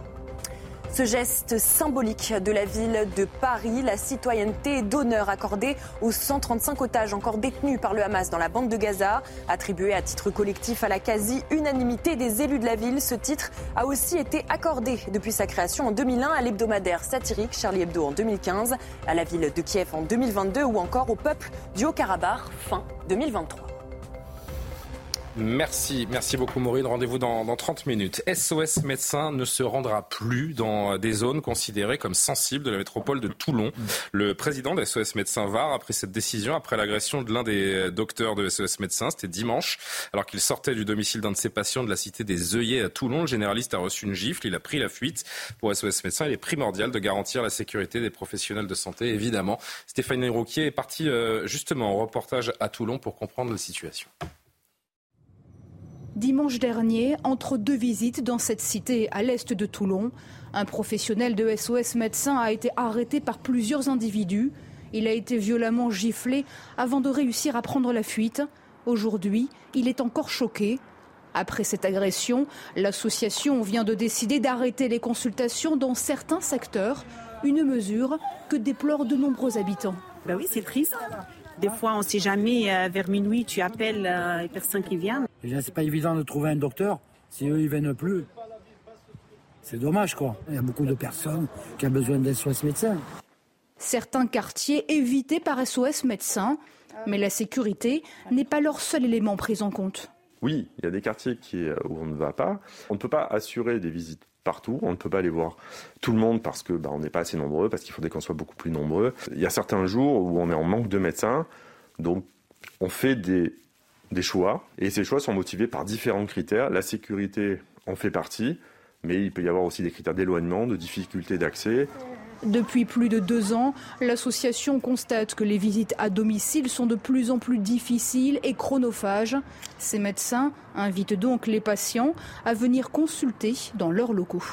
Ce geste symbolique de la ville de Paris, la citoyenneté d'honneur accordée aux 135 otages encore détenus par le Hamas dans la bande de Gaza, attribué à titre collectif à la quasi-unanimité des élus de la ville, ce titre a aussi été accordé depuis sa création en 2001 à l'hebdomadaire satirique Charlie Hebdo en 2015, à la ville de Kiev en 2022 ou encore au peuple du Haut-Karabakh fin 2023. Merci, merci beaucoup Maureen. Rendez-vous dans, dans 30 minutes. SOS Médecins ne se rendra plus dans des zones considérées comme sensibles de la métropole de Toulon. Le président de SOS Médecins Var a pris cette décision après l'agression de l'un des docteurs de SOS Médecins. C'était dimanche, alors qu'il sortait du domicile d'un de ses patients de la cité des œillets à Toulon. Le généraliste a reçu une gifle, il a pris la fuite. Pour SOS Médecins, il est primordial de garantir la sécurité des professionnels de santé, évidemment. Stéphanie Rouquier est partie euh, justement en reportage à Toulon pour comprendre la situation. Dimanche dernier, entre deux visites dans cette cité à l'est de Toulon, un professionnel de SOS médecin a été arrêté par plusieurs individus. Il a été violemment giflé avant de réussir à prendre la fuite. Aujourd'hui, il est encore choqué. Après cette agression, l'association vient de décider d'arrêter les consultations dans certains secteurs, une mesure que déplorent de nombreux habitants. Ben oui, c'est triste. Des fois, on ne sait jamais, euh, vers minuit, tu appelles euh, les personnes qui viennent. Déjà, c'est pas évident de trouver un docteur si eux, ils viennent plus. C'est dommage, quoi. Il y a beaucoup de personnes qui ont besoin d'un SOS médecin. Certains quartiers évités par SOS médecins, mais la sécurité n'est pas leur seul élément pris en compte. Oui, il y a des quartiers qui, euh, où on ne va pas. On ne peut pas assurer des visites partout. On ne peut pas aller voir tout le monde parce que bah, on n'est pas assez nombreux, parce qu'il faudrait qu'on soit beaucoup plus nombreux. Il y a certains jours où on est en manque de médecins, donc on fait des, des choix, et ces choix sont motivés par différents critères. La sécurité en fait partie, mais il peut y avoir aussi des critères d'éloignement, de difficulté d'accès. Depuis plus de deux ans, l'association constate que les visites à domicile sont de plus en plus difficiles et chronophages. Ces médecins invitent donc les patients à venir consulter dans leurs locaux.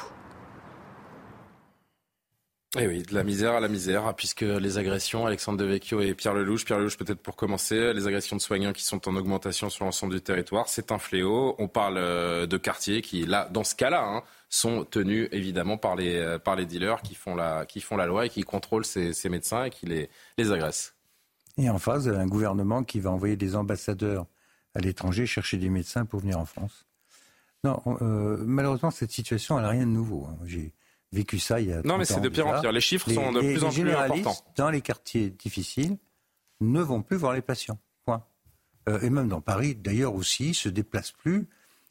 Eh oui, de la misère à la misère, puisque les agressions, Alexandre Devecchio et Pierre Lelouch, Pierre Lelouch peut-être pour commencer, les agressions de soignants qui sont en augmentation sur l'ensemble du territoire, c'est un fléau. On parle euh, de quartiers qui, là, dans ce cas-là, hein, sont tenus évidemment par les, euh, par les dealers qui font, la, qui font la loi et qui contrôlent ces, ces médecins et qui les, les agressent. Et en face, un gouvernement qui va envoyer des ambassadeurs à l'étranger chercher des médecins pour venir en France. Non, malheureusement, cette situation, elle n'a rien de nouveau. Hein. J'ai vécu ça il y a. Non, mais c'est de pire en pire. Les chiffres sont de plus en plus importants. Dans les quartiers difficiles, ne vont plus voir les patients. Point. Euh, et même dans Paris, d'ailleurs aussi, ils se déplacent plus.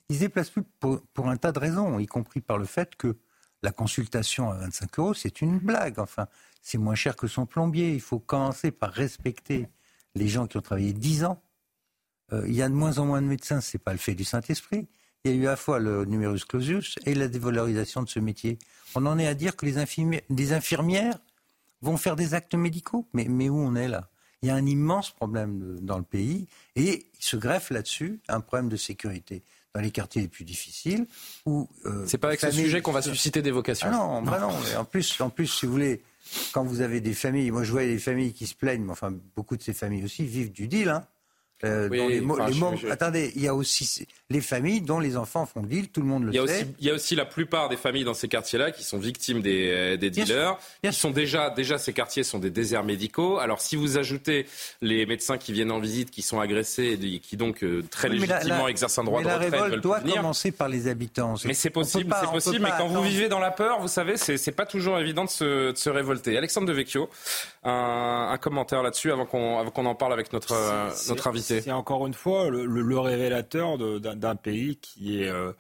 Ils se déplacent plus pour, pour, un tas de raisons, y compris par le fait que la consultation à 25 euros, c'est une blague. Enfin, c'est moins cher que son plombier. Il faut commencer par respecter les gens qui ont travaillé 10 ans. Euh, il y a de moins en moins de médecins, c'est pas le fait du Saint-Esprit. Il y a eu à la fois le numerus clausus et la dévalorisation de ce métier. On en est à dire que les infirmières, des infirmières vont faire des actes médicaux. Mais, mais où on est là? Il y a un immense problème dans le pays et il se greffe là-dessus un problème de sécurité dans les quartiers les plus difficiles. Où euh, c'est pas avec ce sujet qu'on va susciter des vocations. Ah non, bah non. en plus, en plus, si vous voulez, quand vous avez des familles, moi je vois des familles qui se plaignent, mais enfin beaucoup de ces familles aussi vivent du deal. Hein. Euh, les, Attendez, il y a aussi les familles dont les enfants font deal, tout le monde le il y a sait. Aussi, il y a aussi la plupart des familles dans ces quartiers-là qui sont victimes des, euh, des dealers. Ils sont déjà, déjà, ces quartiers sont des déserts médicaux. Alors, si vous ajoutez les médecins qui viennent en visite, qui sont agressés et qui donc euh, très légitimement exercent un droit de retraite, la révolte doit commencer par les habitants. Mais c'est possible, c'est possible. Mais quand vous vivez dans la peur, vous savez, c'est pas toujours évident de se, de se révolter. Alexandre de Vecchio, un, un commentaire là-dessus avant qu'on qu'on en parle avec notre, notre invité. C'est encore une fois le, révélateur d'un pays qui est euh,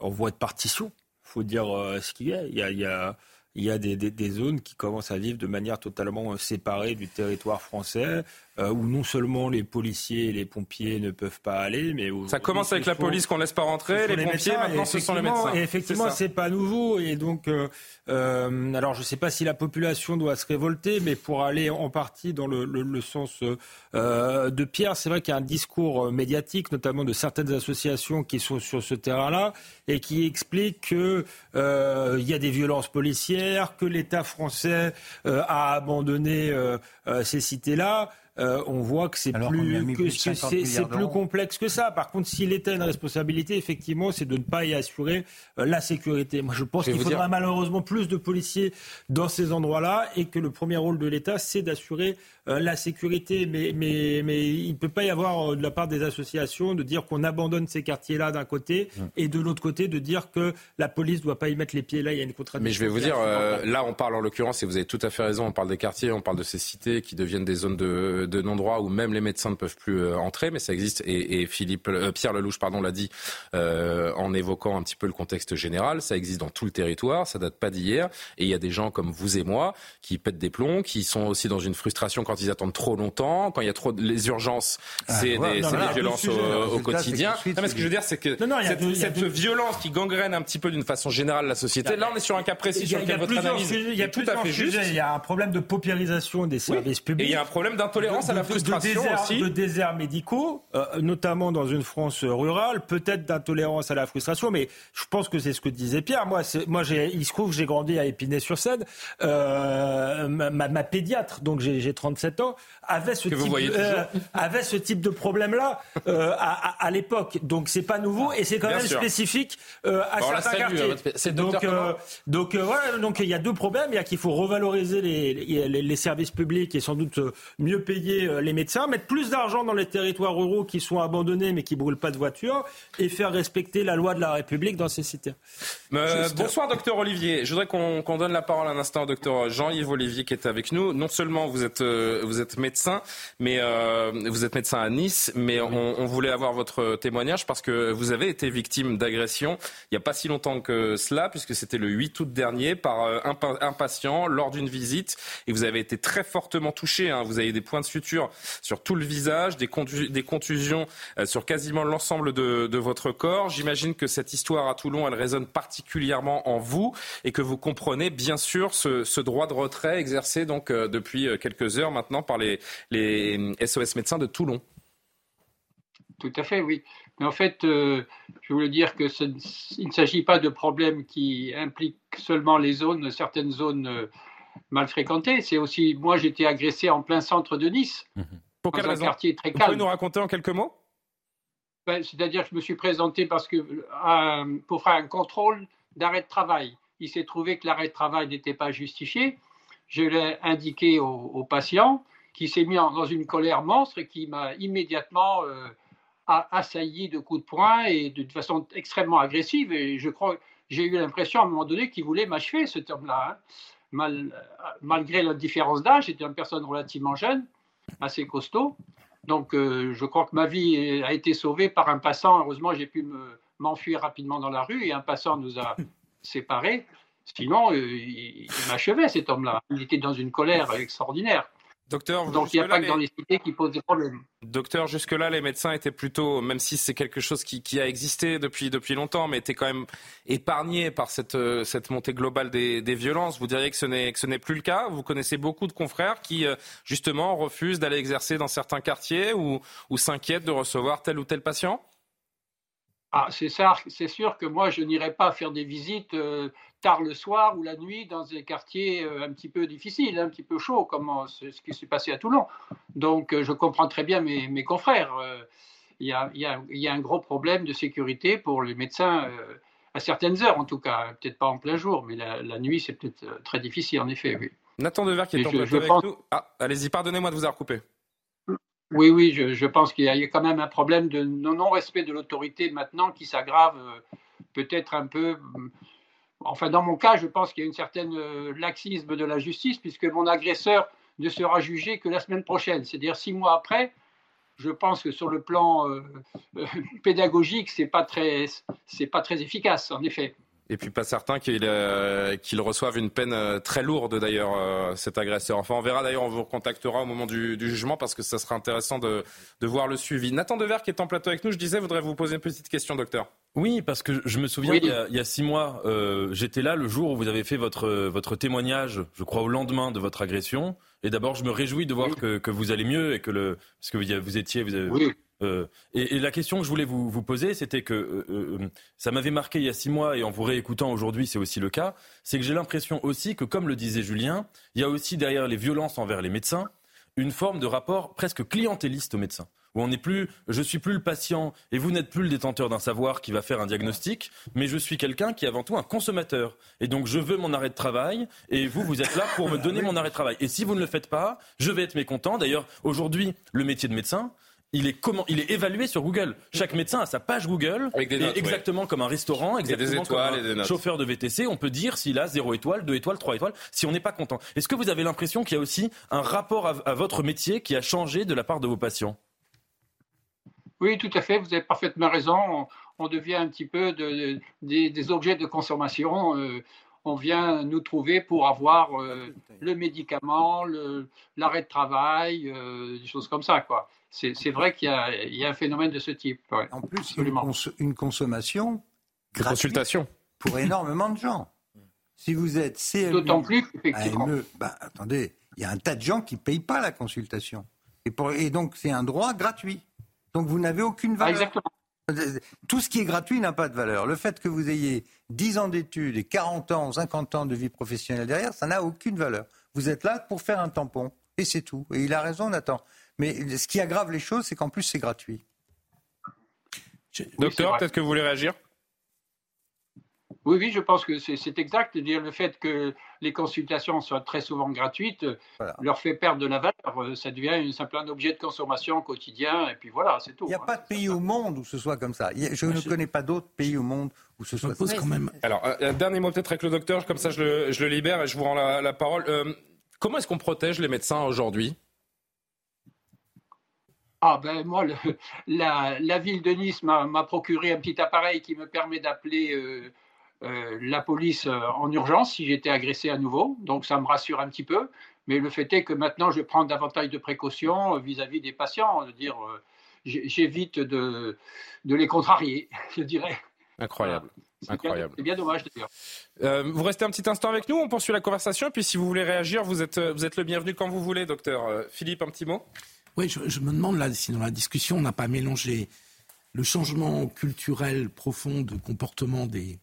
en voie de partition. Il faut dire euh, ce qu'il y a. Il y a, des, zones qui commencent à vivre de manière totalement euh, séparée du territoire français, euh, où non seulement les policiers et les pompiers ne peuvent pas aller, mais où ça commence avec la police qu'on laisse pas rentrer, les, pompiers maintenant ce sont les médecins. Et effectivement, c'est pas nouveau, et donc euh, euh, alors je sais pas si la population doit se révolter, mais pour aller en partie dans le, le, le sens euh, de Pierre, c'est vrai qu'il y a un discours médiatique, notamment de certaines associations qui sont sur ce terrain-là et qui expliquent que il y a des violences policières, que l'État français a abandonné ces cités-là. Euh, on voit que c'est plus, que, c'est, plus complexe que ça. Par contre, si l'État a une responsabilité, effectivement, c'est de ne pas y assurer euh, la sécurité. Moi, je pense qu'il faudra malheureusement plus de policiers dans ces endroits-là et que le premier rôle de l'État, c'est d'assurer euh, la sécurité. Mais, mais, mais il ne peut pas y avoir de la part des associations de dire qu'on abandonne ces quartiers-là d'un côté et de l'autre côté de dire que la police ne doit pas y mettre les pieds. Là, il y a une contradiction. Mais je vais vous dire, là, on parle en l'occurrence, et vous avez tout à fait raison, on parle des quartiers, on parle de ces cités qui deviennent des zones de de d'endroits où même les médecins ne peuvent plus euh, entrer, mais ça existe. Et, Philippe, euh, Pierre Lelouch, pardon, l'a dit euh, en évoquant un petit peu le contexte général. Ça existe dans tout le territoire, ça date pas d'hier. Et il y a des gens comme vous et moi qui pètent des plombs, qui sont aussi dans une frustration quand ils attendent trop longtemps, quand il y a trop les urgences, ah, c'est des, violences au, quotidien. Non, mais ce que je veux dire, c'est que cette, violence qui gangrène un petit peu d'une façon générale la société. Là, on est sur un cas précis sur lequel votre analyse est tout à fait juste. Il y a un problème de paupérisation des services publics. Et il y a un problème d'intolérance à la frustration de, aussi. de déserts médicaux, euh, notamment dans une France rurale, peut-être d'intolérance à la frustration, mais je pense que c'est ce que disait Pierre. Moi, moi il se trouve que j'ai grandi à Épinay-sur-Seine. Euh, ma, ma, pédiatre, donc j'ai 37 ans, avait ce, type, euh, avait ce type de problème-là euh, à, à, l'époque. Donc c'est pas nouveau et c'est quand même spécifique euh, à bon, certains quartiers. donc, euh, donc voilà, donc il y a deux problèmes. Il y a qu'il faut revaloriser les, les, les, services publics et sans doute mieux payer les médecins, mettre plus d'argent dans les territoires ruraux qui sont abandonnés mais qui brûlent pas de voitures et faire respecter la loi de la République dans ces cités. bonsoir docteur Olivier. Je voudrais qu'on qu donne la parole un instant au docteur Jean-Yves Olivier qui est avec nous. Non seulement vous êtes vous êtes médecin mais euh, vous êtes médecin à Nice, mais on, voulait avoir votre témoignage parce que vous avez été victime d'agression il n'y a pas si longtemps que cela, puisque c'était le 8 août dernier par euh, un, patient lors d'une visite et vous avez été très fortement touché. Hein. Vous avez des points de suture sur tout le visage, des, des contusions euh, sur quasiment l'ensemble de, de votre corps. J'imagine que cette histoire à Toulon, elle résonne particulièrement en vous et que vous comprenez bien sûr ce, ce droit de retrait exercé donc depuis quelques heures maintenant par les, les SOS médecins de Toulon. Tout à fait, oui. Mais en fait, euh, je voulais dire que il ne s'agit pas de problèmes qui impliquent seulement les zones, certaines zones euh, mal fréquentées. C'est aussi, moi, j'étais agressé en plein centre de Nice, mmh. Pour dans un quartier très calme. Vous pouvez nous raconter en quelques mots? Ben, C'est-à-dire que je me suis présenté parce que euh, pour faire un contrôle d'arrêt de travail. Il s'est trouvé que l'arrêt de travail n'était pas justifié. Je l'ai indiqué au, au patient qui s'est mis dans une colère monstre et qui m'a immédiatement euh, assailli de coups de poing et de, façon extrêmement agressive. Et je crois, j'ai eu l'impression à un moment donné qu'il voulait m'achever, cet homme-là. Hein. malgré la différence d'âge, c'était une personne relativement jeune, assez costaud. Donc, euh, je crois que ma vie a été sauvée par un passant. Heureusement, j'ai pu m'enfuir rapidement dans la rue et un passant nous a séparés. Sinon, euh, il m'achevait, cet homme-là. Il était dans une colère extraordinaire. Docteur, Donc il n'y a pas que dans les cités qui posent des problèmes. Docteur, jusque-là, les médecins étaient plutôt, même si c'est quelque chose qui, a existé depuis, depuis longtemps, mais étaient quand même épargnés par cette, euh, cette montée globale des, violences. Vous diriez que ce n'est plus le cas Vous connaissez beaucoup de confrères qui, euh, justement, refusent d'aller exercer dans certains quartiers ou, ou s'inquiètent de recevoir tel ou tel patient? Ah, c'est sûr que moi, je n'irai pas faire des visites euh, tard le soir ou la nuit dans des quartiers euh, un petit peu difficiles, un petit peu chauds, comme euh, ce qui s'est passé à Toulon. Donc, je comprends très bien mes, confrères. Il y, a, un gros problème de sécurité pour les médecins à certaines heures, en tout cas. Peut-être pas en plein jour, mais la, nuit, c'est peut-être très difficile, en effet. Oui. Nathan Dever qui est en plateau avec nous. Ah, allez-y, pardonnez-moi de vous avoir coupé. Oui, oui, je, pense qu'il y, a quand même un problème de non-respect de l'autorité maintenant qui s'aggrave euh, peut-être un peu. Euh, enfin, dans mon cas, je pense qu'il y a une certaine euh, laxisme de la justice puisque mon agresseur ne sera jugé que la semaine prochaine, c'est-à-dire six mois après. Je pense que sur le plan pédagogique, c'est pas pas très efficace, en effet. Et puis pas certain qu'il euh, reçoive une peine euh, très lourde d'ailleurs, euh, cet agresseur. Enfin, on verra d'ailleurs, on vous recontactera au moment du, jugement parce que ça sera intéressant de, voir le suivi. Nathan Dever qui est en plateau avec nous, je disais, voudrais vous poser une petite question, docteur. Oui, parce que je me souviens, il, y a, six mois, j'étais là le jour où vous avez fait votre, votre témoignage, je crois au lendemain de votre agression. Et d'abord, je me réjouis de voir que, vous allez mieux et que le, parce que vous, étiez, vous avez, euh, et, la question que je voulais vous, poser, c'était que euh, euh, ça m'avait marqué il y a six mois, et en vous réécoutant aujourd'hui, c'est aussi le cas, c'est que j'ai l'impression aussi que, comme le disait Julien, il y a aussi derrière les violences envers les médecins une forme de rapport presque clientéliste aux médecins. Où on n'est plus, je suis plus le patient et vous n'êtes plus le détenteur d'un savoir qui va faire un diagnostic, mais je suis quelqu'un qui est avant tout un consommateur. Et donc je veux mon arrêt de travail et vous, vous êtes là pour me donner mon arrêt de travail. Et si vous ne le faites pas, je vais être mécontent. D'ailleurs, aujourd'hui, le métier de médecin, il est, comment, il est évalué sur Google. Chaque médecin a sa page Google. exactement comme un restaurant, exactement comme un chauffeur de VTC. On peut dire s'il a 0 étoile, 2 étoiles, 3 étoiles, si on n'est pas content. Est-ce que vous avez l'impression qu'il y a aussi un rapport à, votre métier qui a changé de la part de vos patients? Oui, tout à fait. Vous avez parfaitement raison. On, devient un petit peu des, objets de consommation. Euh, on vient nous trouver pour avoir euh, le médicament, l'arrêt de travail, euh, des choses comme ça. Quoi c'est vrai qu'il y, a un phénomène de ce type. En plus, une, consommation gratuite consultation pour énormément de gens. Si vous êtes CMU, D'autant plus effectivement. bah, attendez, il y a un tas de gens qui ne payent pas la consultation. Et, et donc, c'est un droit gratuit. Donc, vous n'avez aucune valeur. exactement. Tout ce qui est gratuit n'a pas de valeur. Le fait que vous ayez 10 ans d'études et 40 ans, 50 ans de vie professionnelle derrière, ça n'a aucune valeur. Vous êtes là pour faire un tampon. Et c'est tout. Et il a raison, Nathan. Mais ce qui aggrave les choses, c'est qu'en plus, c'est gratuit. Docteur, peut-être que vous voulez réagir? Oui, oui, je pense que c'est exact. Dire le fait que les consultations soient très souvent gratuites leur fait perdre de la valeur. Ça devient un simple objet de consommation quotidien, et puis voilà, c'est tout. Il n'y a pas de pays au monde où ce soit comme ça. Je ne connais pas d'autres pays au monde où ce soit comme ça. Quand même. Alors, un dernier mot peut-être avec le docteur, comme ça je le, libère et je vous rends la, parole. Euh, comment est-ce qu'on protège les médecins aujourd'hui? Ah ben moi, la, ville de Nice m'a procuré un petit appareil qui me permet d'appeler euh, euh, la police euh, en urgence si j'étais agressé à nouveau. Donc ça me rassure un petit peu. Mais le fait est que maintenant, je prends davantage de précautions vis-à-vis des patients. Dire, j'évite de, de, les contrarier, je dirais. Incroyable. Incroyable. C'est bien, dommage d'ailleurs. vous restez un petit instant avec nous, on poursuit la conversation. Puis si vous voulez réagir, vous êtes, vous êtes le bienvenu quand vous voulez, docteur. Philippe, un petit mot oui, je, me demande là si dans la discussion on n'a pas mélangé le changement culturel profond de comportement des,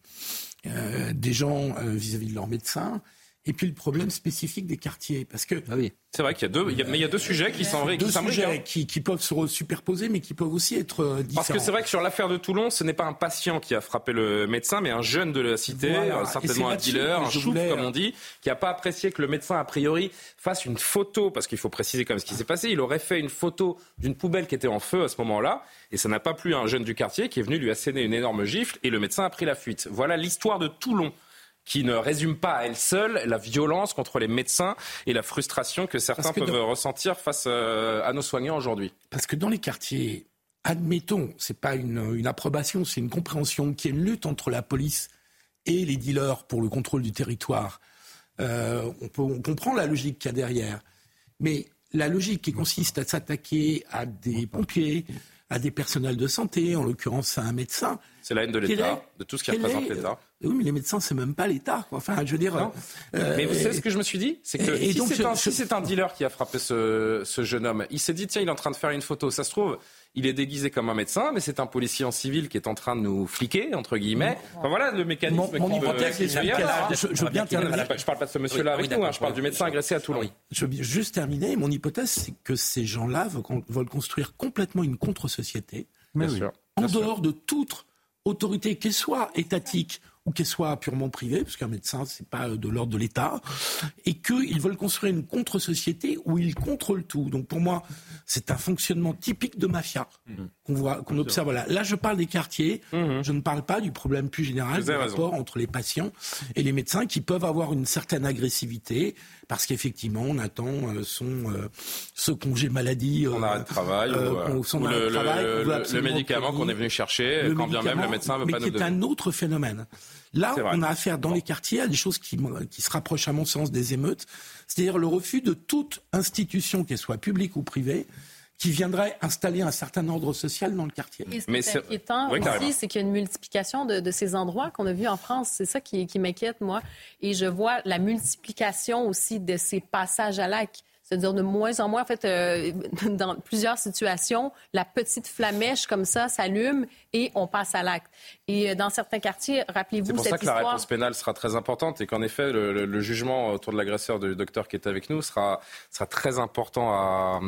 euh, gens euh, vis-à-vis de leurs médecins et puis le problème spécifique des quartiers. Parce que ah oui. c'est vrai qu'il y a deux, il y a, mais il y a deux sujets qui sont deux sujets qui, qui, peuvent se superposer, mais qui peuvent aussi être différents. Euh, Parce que c'est vrai que sur l'affaire de Toulon, ce n'est pas un patient qui a frappé le médecin, mais un jeune de la cité, euh, certainement un dealer, un chouf comme on dit, qui n'a pas apprécié que le médecin a priori fasse une photo, parce qu'il faut préciser quand même ce qui s'est passé. Il aurait fait une photo d'une poubelle qui était en feu à ce moment-là, et ça n'a pas plu à un jeune du quartier qui est venu lui asséner une énorme gifle, et le médecin a pris la fuite. Voilà l'histoire de Toulon qui ne résume pas à elle seule la violence contre les médecins et la frustration que certains peuvent ressentir face euh, à nos soignants aujourd'hui. Parce que dans les quartiers, admettons, c'est pas une, approbation, c'est une compréhension qu'il y a une lutte entre la police et les dealers pour le contrôle du territoire. Euh, on, on comprend la logique qu'il y a derrière. Mais la logique qui consiste à s'attaquer à des pompiers, à des personnels de santé, en l'occurrence à un médecin. C'est la haine de l'État, de tout ce qui représente l'État. Oui, mais les médecins, c'est même pas l'État. Enfin, je veux dire. Euh, mais vous savez ce que je me suis dit? C'est que si c'est un, dealer qui a frappé ce, ce jeune homme, il s'est dit tiens, il est en train de faire une photo. Ça se trouve, il est déguisé comme un médecin, mais c'est un policier en civil qui est en train de nous fliquer, entre guillemets. Enfin, voilà le mécanisme. Mon, mon hypothèse, c'est je, je, veux bien terminer. Je parle pas de ce monsieur-là avec nous, hein, je parle du médecin agressé à Toulon. Je veux juste terminer. Mon hypothèse, c'est que ces gens-là veulent construire complètement une contre-société. En dehors de toute autorité, qu'elle soit étatique ou qu'elle soit purement privée, parce qu'un médecin, c'est pas de l'ordre de l'État, et qu'ils veulent construire une contre-société où ils contrôlent tout. Donc pour moi, c'est un fonctionnement typique de mafia mhm. Qu'on voit, qu'on observe là. Là, je parle des quartiers, mhm. je ne parle pas du problème plus général du rapport entre les patients et les médecins qui peuvent avoir une certaine agressivité parce qu'effectivement, on attend euh, son euh, ce congé maladie, son arrêt de travail, ou, le, médicament qu'on est venu chercher, quand bien même le médecin veut mais pas nous donner. C'est un autre phénomène. Là, on a affaire dans les quartiers à des choses qui, qui se rapprochent à mon sens des émeutes, c'est-à-dire le refus de toute institution, qu'elle soit publique ou privée, qui viendrait installer un certain ordre social dans le quartier. ce qui est inquiétant aussi, c'est qu'il y a une multiplication de, ces endroits qu'on a vus en France. C'est ça qui, qui m'inquiète, moi. Et je vois la multiplication aussi de ces passages à l'acte. C'est-à-dire de moins en moins, en fait, euh, dans plusieurs situations, la petite flamèche comme ça s'allume et on passe à l'acte. Et euh, dans certains quartiers, rappelez-vous cette histoire... C'est pour ça que la réponse pénale sera très importante et qu'en effet, le, jugement autour de l'agresseur du docteur qui est avec nous sera, sera très important à,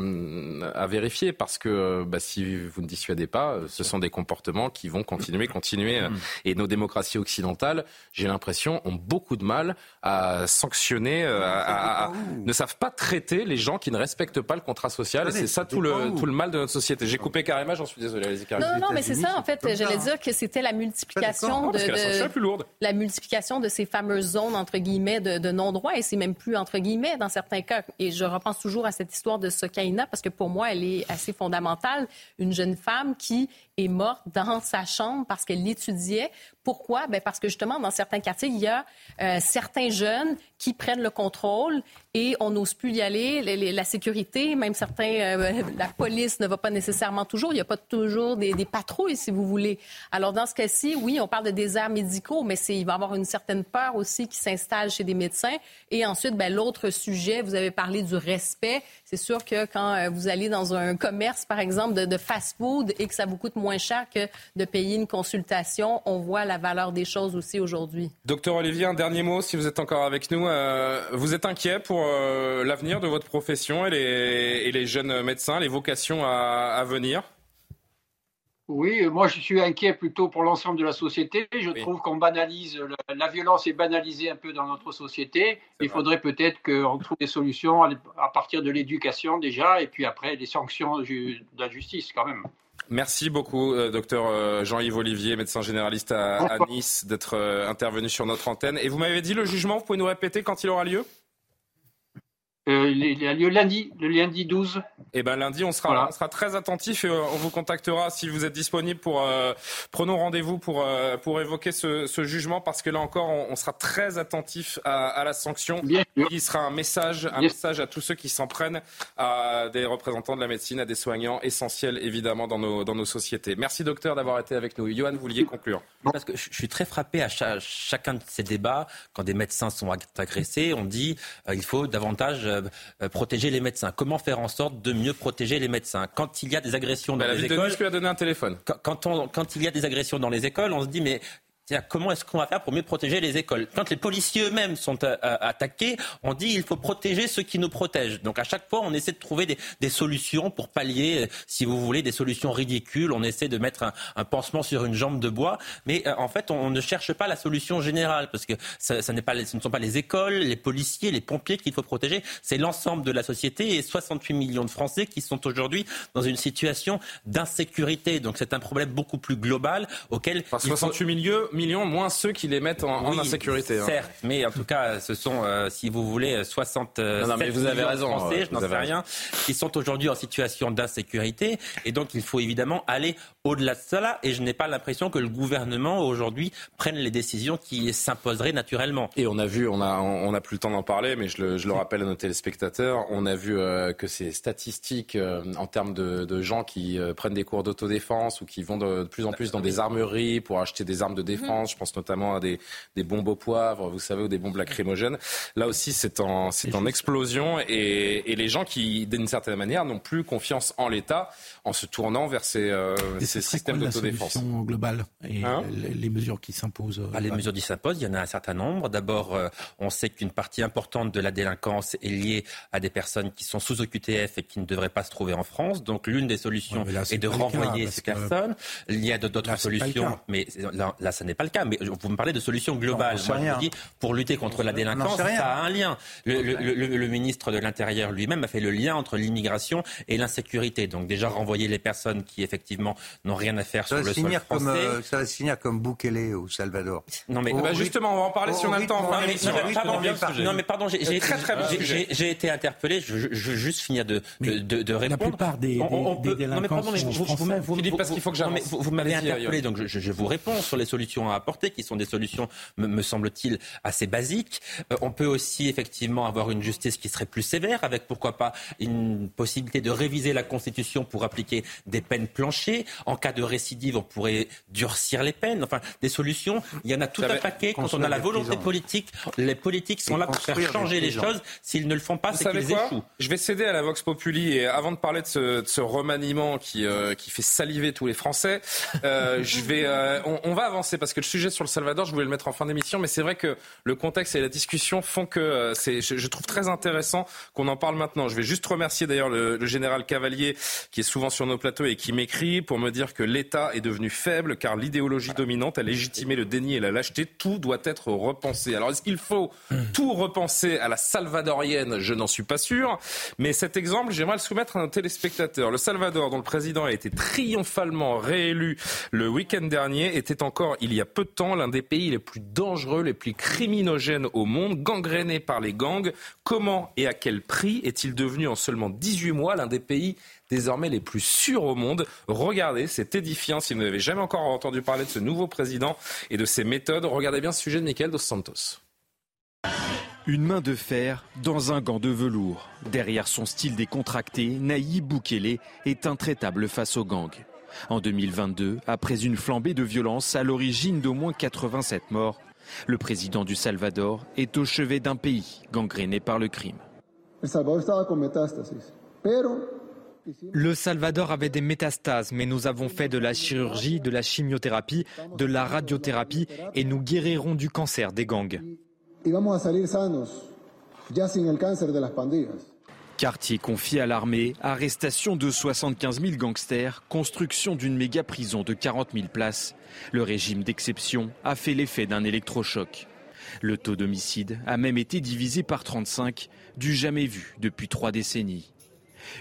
à vérifier parce que bah, si vous ne dissuadez pas, ce sont des comportements qui vont continuer, continuer. Mm. Et nos démocraties occidentales, j'ai l'impression, ont beaucoup de mal à sanctionner, à, ne savent pas traiter les gens qui ne respectent pas le contrat social. Et c'est ça tout le, tout le mal de notre société. J'ai coupé carrément, j'en suis désolé. Non, non, mais c'est ça, en fait. J'allais dire que c'était la multiplication de, la, plus lourde. la multiplication de ces fameuses zones, entre guillemets, de, de non-droit. Et c'est même plus entre guillemets dans certains cas. Et je repense toujours à cette histoire de Sokaina parce que pour moi, elle est assez fondamentale. Une jeune femme qui est morte dans sa chambre parce qu'elle l'étudiait. Pourquoi? Ben parce que justement, dans certains quartiers, il y a euh, certains jeunes qui prennent le contrôle et on n'ose plus y aller. la sécurité, même certains, euh, la police ne va pas nécessairement toujours. Il n'y a pas toujours des, patrouilles, si vous voulez. Alors, dans ce cas-ci, oui, on parle de déserts médicaux, mais il va y avoir une certaine peur aussi qui s'installe chez des médecins. Et ensuite, ben, l'autre sujet, vous avez parlé du respect. C'est sûr que quand euh, vous allez dans un commerce, par exemple, de, de fast-food et que ça vous coûte moins cher que de payer une consultation, on voit la valeur des choses aussi aujourd'hui. Docteur Olivier, un dernier mot, si vous êtes encore avec nous. Euh, vous êtes inquiet pour euh, l'avenir de votre profession et les, jeunes médecins, les vocations à venir? Oui, moi je suis inquiet plutôt pour l'ensemble de la société. Je trouve qu'on banalise, la, violence est banalisée un peu dans notre société. Il faudrait peut-être qu'on trouve des solutions à partir de l'éducation déjà, et puis après des sanctions de la justice quand même. Merci beaucoup, euh, docteur euh, Jean-Yves Olivier, médecin généraliste à, Nice, d'être euh, intervenu sur notre antenne. Et vous m'avez dit le jugement, vous pouvez nous répéter quand il aura lieu? Euh, il a lieu lundi, le lundi 12. Et eh ben lundi, on sera, on sera très attentif et euh, on vous contactera si vous êtes disponible pour euh, prenons rendez-vous pour euh, pour évoquer ce, ce, jugement parce que là encore, on, sera très attentif à, à la sanction. Bien qui sera un message, un message à tous ceux qui s'en prennent à des représentants de la médecine, à des soignants essentiels évidemment dans nos dans nos sociétés. Merci docteur d'avoir été avec nous. Johan, vous vouliez conclure Parce que je suis très frappé à chacun de ces débats quand des médecins sont agressés, on dit il faut davantage protéger les médecins Comment faire en sorte de mieux protéger les médecins Quand il y a des agressions dans bah, les écoles, lui a donné un téléphone. Quand, quand, il y a des agressions dans les écoles, on se dit mais C'est-à-dire comment est-ce qu'on va faire pour mieux protéger les écoles? Quand les policiers eux-mêmes sont euh, euh, attaqués, on dit il faut protéger ceux qui nous protègent. Donc à chaque fois, on essaie de trouver des, des solutions pour pallier, euh, si vous voulez, des solutions ridicules. On essaie de mettre un, un pansement sur une jambe de bois, mais en fait, on, ne cherche pas la solution générale parce que ça, ça n'est pas, ce ne sont pas les écoles, les policiers, les pompiers qu'il faut protéger. C'est l'ensemble de la société et 68 millions de Français qui sont aujourd'hui dans une situation d'insécurité. Donc c'est un problème beaucoup plus global auquel enfin, 68 faut... millions millions, moins ceux qui les mettent en, insécurité. Hein. Certes, mais en tout cas, ce sont, euh, si vous voulez, 60 non, non, mais vous avez raison, Français, je n'en sais rien, qui sont aujourd'hui en situation d'insécurité. Et donc, il faut évidemment aller au-delà de cela. Et je n'ai pas l'impression que le gouvernement, aujourd'hui, prenne les décisions qui s'imposeraient naturellement. Et on a vu, on a, on a plus le temps d'en parler, mais je le, je le, rappelle à nos téléspectateurs, on a vu euh, que ces statistiques euh, en termes de, de, gens qui euh, prennent des cours d'autodéfense ou qui vont de, de, plus en plus dans des armeries pour acheter des armes de défense, je pense notamment à des, des bombes au poivre, vous savez, ou des bombes lacrymogènes. Là aussi, c'est en, c'est en explosion et, et, les gens qui, d'une certaine manière, n'ont plus confiance en l'État en se tournant vers ces, euh, ces systèmes d'autodéfense. globale et hein les, les, mesures qui s'imposent. Ah, les mesures qui s'imposent, il y en a un certain nombre. D'abord, euh, on sait qu'une partie importante de la délinquance est liée à des personnes qui sont sous OQTF et qui ne devraient pas se trouver en France. Donc, l'une des solutions ouais, là, est, est de renvoyer ces personnes. Il y a d'autres solutions, mais là, là, ça n'est pas le cas. Mais vous me parlez de solutions globales. Moi, je dis, pour lutter contre la délinquance, ça a un lien. Le, le, le, le ministre de l'Intérieur lui-même a fait le lien entre l'immigration et l'insécurité. Donc, déjà renvoyer les personnes qui, effectivement, n'ont rien à faire ça sur le sol français. Comme, euh, ça va se finir comme Bukele au Salvador. Non, mais oh, bah, justement, on va en parler oh, si on a le temps. Non, mais, non, mais, pardon, non, mais pardon, j'ai très, très j'ai été interpellé. Je, je, je veux juste finir de, de, de, de répondre. La plupart des, on, on des, des délinquants non, mais pardon, mais vous, vous, vous, Philippe, parce qu'il faut que j'avance. Vous, vous m'avez interpellé, donc je, je, vous réponds sur les solutions à apporter, qui sont des solutions, me, me semble-t-il, assez basiques. Euh, on peut aussi effectivement avoir une justice qui serait plus sévère, avec pourquoi pas une possibilité de réviser la Constitution pour appliquer des peines planchées. En cas de récidive, on pourrait durcir les peines. Enfin, des solutions. Il y en a tout un paquet. Quand on a la volonté politique, les politiques sont là pour faire changer les choses. S'ils ne le font pas, c'est qu'ils échouent. Je vais céder à la Vox Populi et avant de parler de ce, de ce remaniement qui, euh, qui fait saliver tous les Français, euh, je vais, euh, on, on, va avancer parce que le sujet sur le Salvador, je voulais le mettre en fin d'émission, mais c'est vrai que le contexte et la discussion font que euh, c'est, je, je, trouve très intéressant qu'on en parle maintenant. Je vais juste remercier d'ailleurs le, le général Cavalier qui est souvent sur nos plateaux et qui m'écrit pour me dire que l'État est devenu faible car l'idéologie dominante a légitimé le déni et la lâcheté. Tout doit être repensé. Alors est-ce qu'il faut tout repenser à la salvadorienne? Je n'en suis pas sûr. Mais cet exemple, j'aimerais le soumettre à nos téléspectateurs. Le Salvador, dont le président a été triomphalement réélu le week-end dernier, était encore, il y a peu de temps, l'un des pays les plus dangereux, les plus criminogènes au monde, gangréné par les gangs. Comment et à quel prix est-il devenu en seulement 18 mois l'un des pays désormais les plus sûrs au monde. Regardez, c'est édifiant. Si vous n'avez jamais encore entendu parler de ce nouveau président et de ses méthodes, regardez bien ce sujet de Michael Dos Santos. Une main de fer dans un gant de velours. Derrière son style décontracté, Nayib Bukele est intraitable face aux gangs. En 2022, après une flambée de violence à l'origine d'au moins 87 morts, le président du Salvador est au chevet d'un pays gangréné par le crime. Le Salvador avait des métastases, mais nous avons fait de la chirurgie, de la chimiothérapie, de la radiothérapie et nous guérirons du cancer des gangs. Quartier confié à l'armée, arrestation de 75 000 gangsters, construction d'une méga prison de 40 000 places. Le régime d'exception a fait l'effet d'un électrochoc. Le taux d'homicide a même été divisé par 35, du jamais vu depuis trois décennies.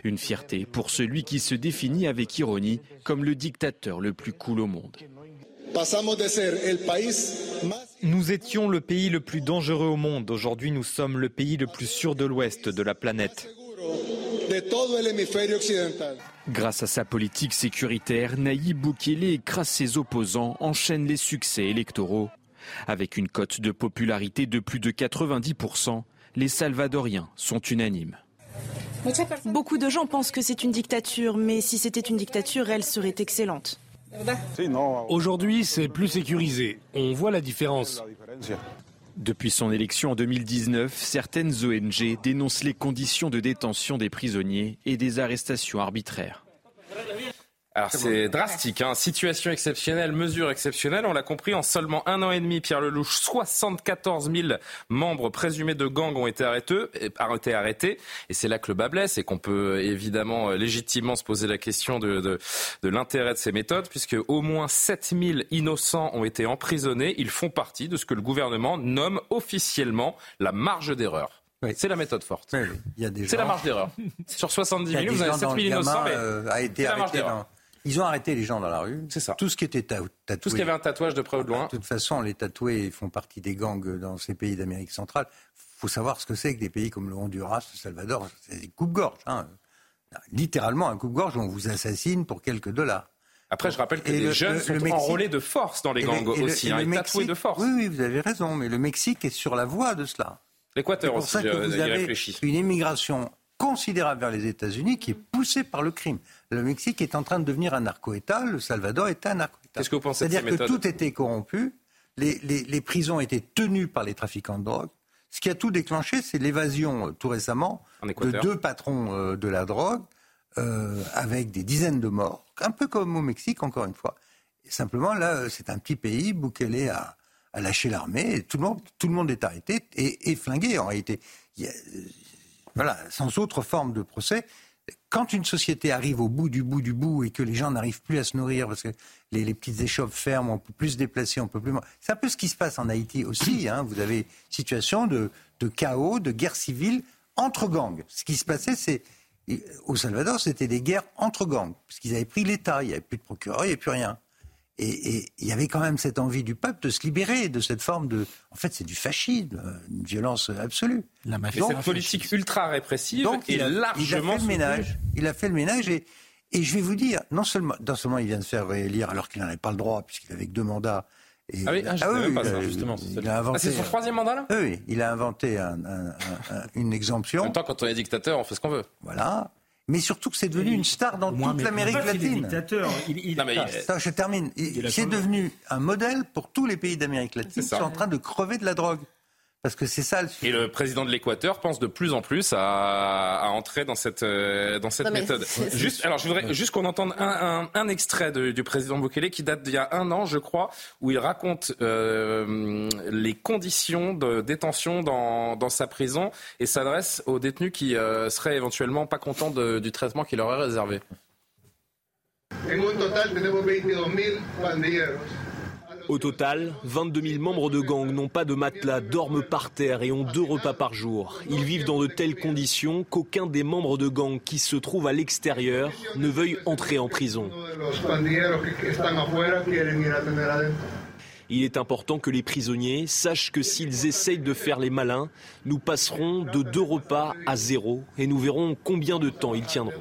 Une fierté pour celui qui se définit avec ironie comme le dictateur le plus cool au monde. Nous étions le pays le plus dangereux au monde. Aujourd'hui, nous sommes le pays le plus sûr de l'Ouest de la planète. Grâce à sa politique sécuritaire, Nayib Bukele écrase ses opposants, enchaîne les succès électoraux. Avec une cote de popularité de plus de 90%, les Salvadoriens sont unanimes. Beaucoup de gens pensent que c'est une dictature, mais si c'était une dictature, elle serait excellente. Aujourd'hui, c'est plus sécurisé. On voit la différence. Depuis son élection en 2019, certaines ONG dénoncent les conditions de détention des prisonniers et des arrestations arbitraires. Alors c'est drastique, hein. situation exceptionnelle, mesure exceptionnelle, on l'a compris, en seulement un an et demi, Pierre Lelouch, 74 000 membres présumés de gangs ont été arrêtés, arrêtés, arrêtés et c'est là que le bas blesse et qu'on peut évidemment euh, légitimement se poser la question de, de, de l'intérêt de ces méthodes, puisque au moins 7 000 innocents ont été emprisonnés, ils font partie de ce que le gouvernement nomme officiellement la marge d'erreur. C'est la méthode forte. C'est la marge d'erreur. Sur 70 000, vous avez 7 000 innocents, mais a été arrêté ils ont arrêté les gens dans la rue. C'est ça. Tout ce qui était tatoué. Tout ce qui avait un tatouage de près ou de loin. De toute façon, les tatoués font partie des gangs dans ces pays d'Amérique centrale. Il faut savoir ce que c'est que des pays comme le Honduras, le Salvador. C'est des coupes-gorges. Hein. Littéralement, un coupe-gorge, on vous assassine pour quelques dollars. Après, je rappelle que les jeunes sont enrôlés de force dans les gangs aussi, hein, tatoués de force. Oui, oui, vous avez raison, mais le Mexique est sur la voie de cela. L'Équateur aussi, ça que vous avez une immigration considérable vers les États-Unis qui est poussée par le crime. Le Mexique est en train de devenir un narco-État, le Salvador est un narco-État. Qu'est-ce que vous pensez C'est-à-dire que tout était corrompu, les, les, les, prisons étaient tenues par les trafiquants de drogue. Ce qui a tout déclenché, c'est l'évasion euh, tout récemment de deux patrons euh, de la drogue, euh, avec des dizaines de morts, un peu comme au Mexique, encore une fois. Et simplement, là, c'est un petit pays, Bukele a, a lâché l'armée, tout le monde, tout le monde est arrêté et, et flingué en réalité. Il y a, voilà, sans autre forme de procès. Quand une société arrive au bout du bout du bout et que les gens n'arrivent plus à se nourrir parce que les, petites échoppes ferment, on peut plus se déplacer, on peut plus. C'est un peu ce qui se passe en Haïti aussi. Hein. Vous avez situation de, de chaos, de guerre civile entre gangs. Ce qui se passait, c'est au Salvador, c'était des guerres entre gangs, parce qu'ils avaient pris l'État, il n'y avait plus de procureur, il n'y avait plus rien. Et il y avait quand même cette envie du peuple de se libérer de cette forme de. En fait, c'est du fascisme, une violence absolue. La cette politique ultra répressive donc, il a, largement. Il a fait le ménage. Il a fait le ménage et, et je vais vous dire, non seulement, non seulement il vient de faire réélire alors qu'il n'en avait pas le droit, puisqu'il avait que deux mandats. Et, ah oui, ah, ah oui, pas ça, justement. Ah, c'est son troisième mandat là Oui, il a inventé un, un, un, une exemption. En même temps, quand on est dictateur, on fait ce qu'on veut. Voilà mais surtout que c'est devenu une star dans toute l'Amérique latine. Il, il, non, mais je termine. C'est devenu un modèle pour tous les pays d'Amérique latine qui sont en train de crever de la drogue. Parce que c'est ça le Et le président de l'Équateur pense de plus en plus à, à entrer dans cette, euh, dans cette méthode. Juste, alors je voudrais juste qu'on entende un, un, un extrait de, du président Bukele qui date d'il y a un an, je crois, où il raconte euh, les conditions de détention dans, dans sa prison et s'adresse aux détenus qui euh, seraient éventuellement pas contents de, du traitement qu'il leur est réservé. En un total, tenemos 22 000 pandilleros. Au total, 22 000 membres de gang n'ont pas de matelas, dorment par terre et ont deux repas par jour. Ils vivent dans de telles conditions qu'aucun des membres de gang qui se trouvent à l'extérieur ne veuille entrer en prison. Il est important que les prisonniers sachent que s'ils essayent de faire les malins, nous passerons de deux repas à zéro et nous verrons combien de temps ils tiendront.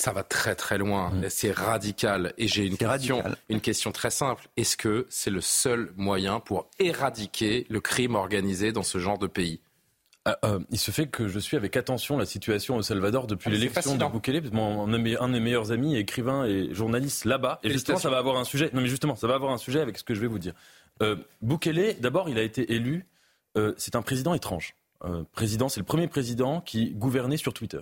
Ça va très très loin. Mm. C'est radical. Et j'ai une question, une question très simple. Est-ce que c'est le seul moyen pour éradiquer le crime organisé dans ce genre de pays? Euh, euh, il se fait que je suis avec attention la situation au Salvador depuis ah, l'élection de Bukele. Mon, un de mes meilleurs amis, écrivain et journaliste là-bas. Et justement, ça va avoir un sujet. Non, mais justement, ça va avoir un sujet avec ce que je vais vous dire. Euh, Bukele, d'abord, il a été élu. Euh, c'est un président étrange. président, c'est le premier président qui gouvernait sur Twitter,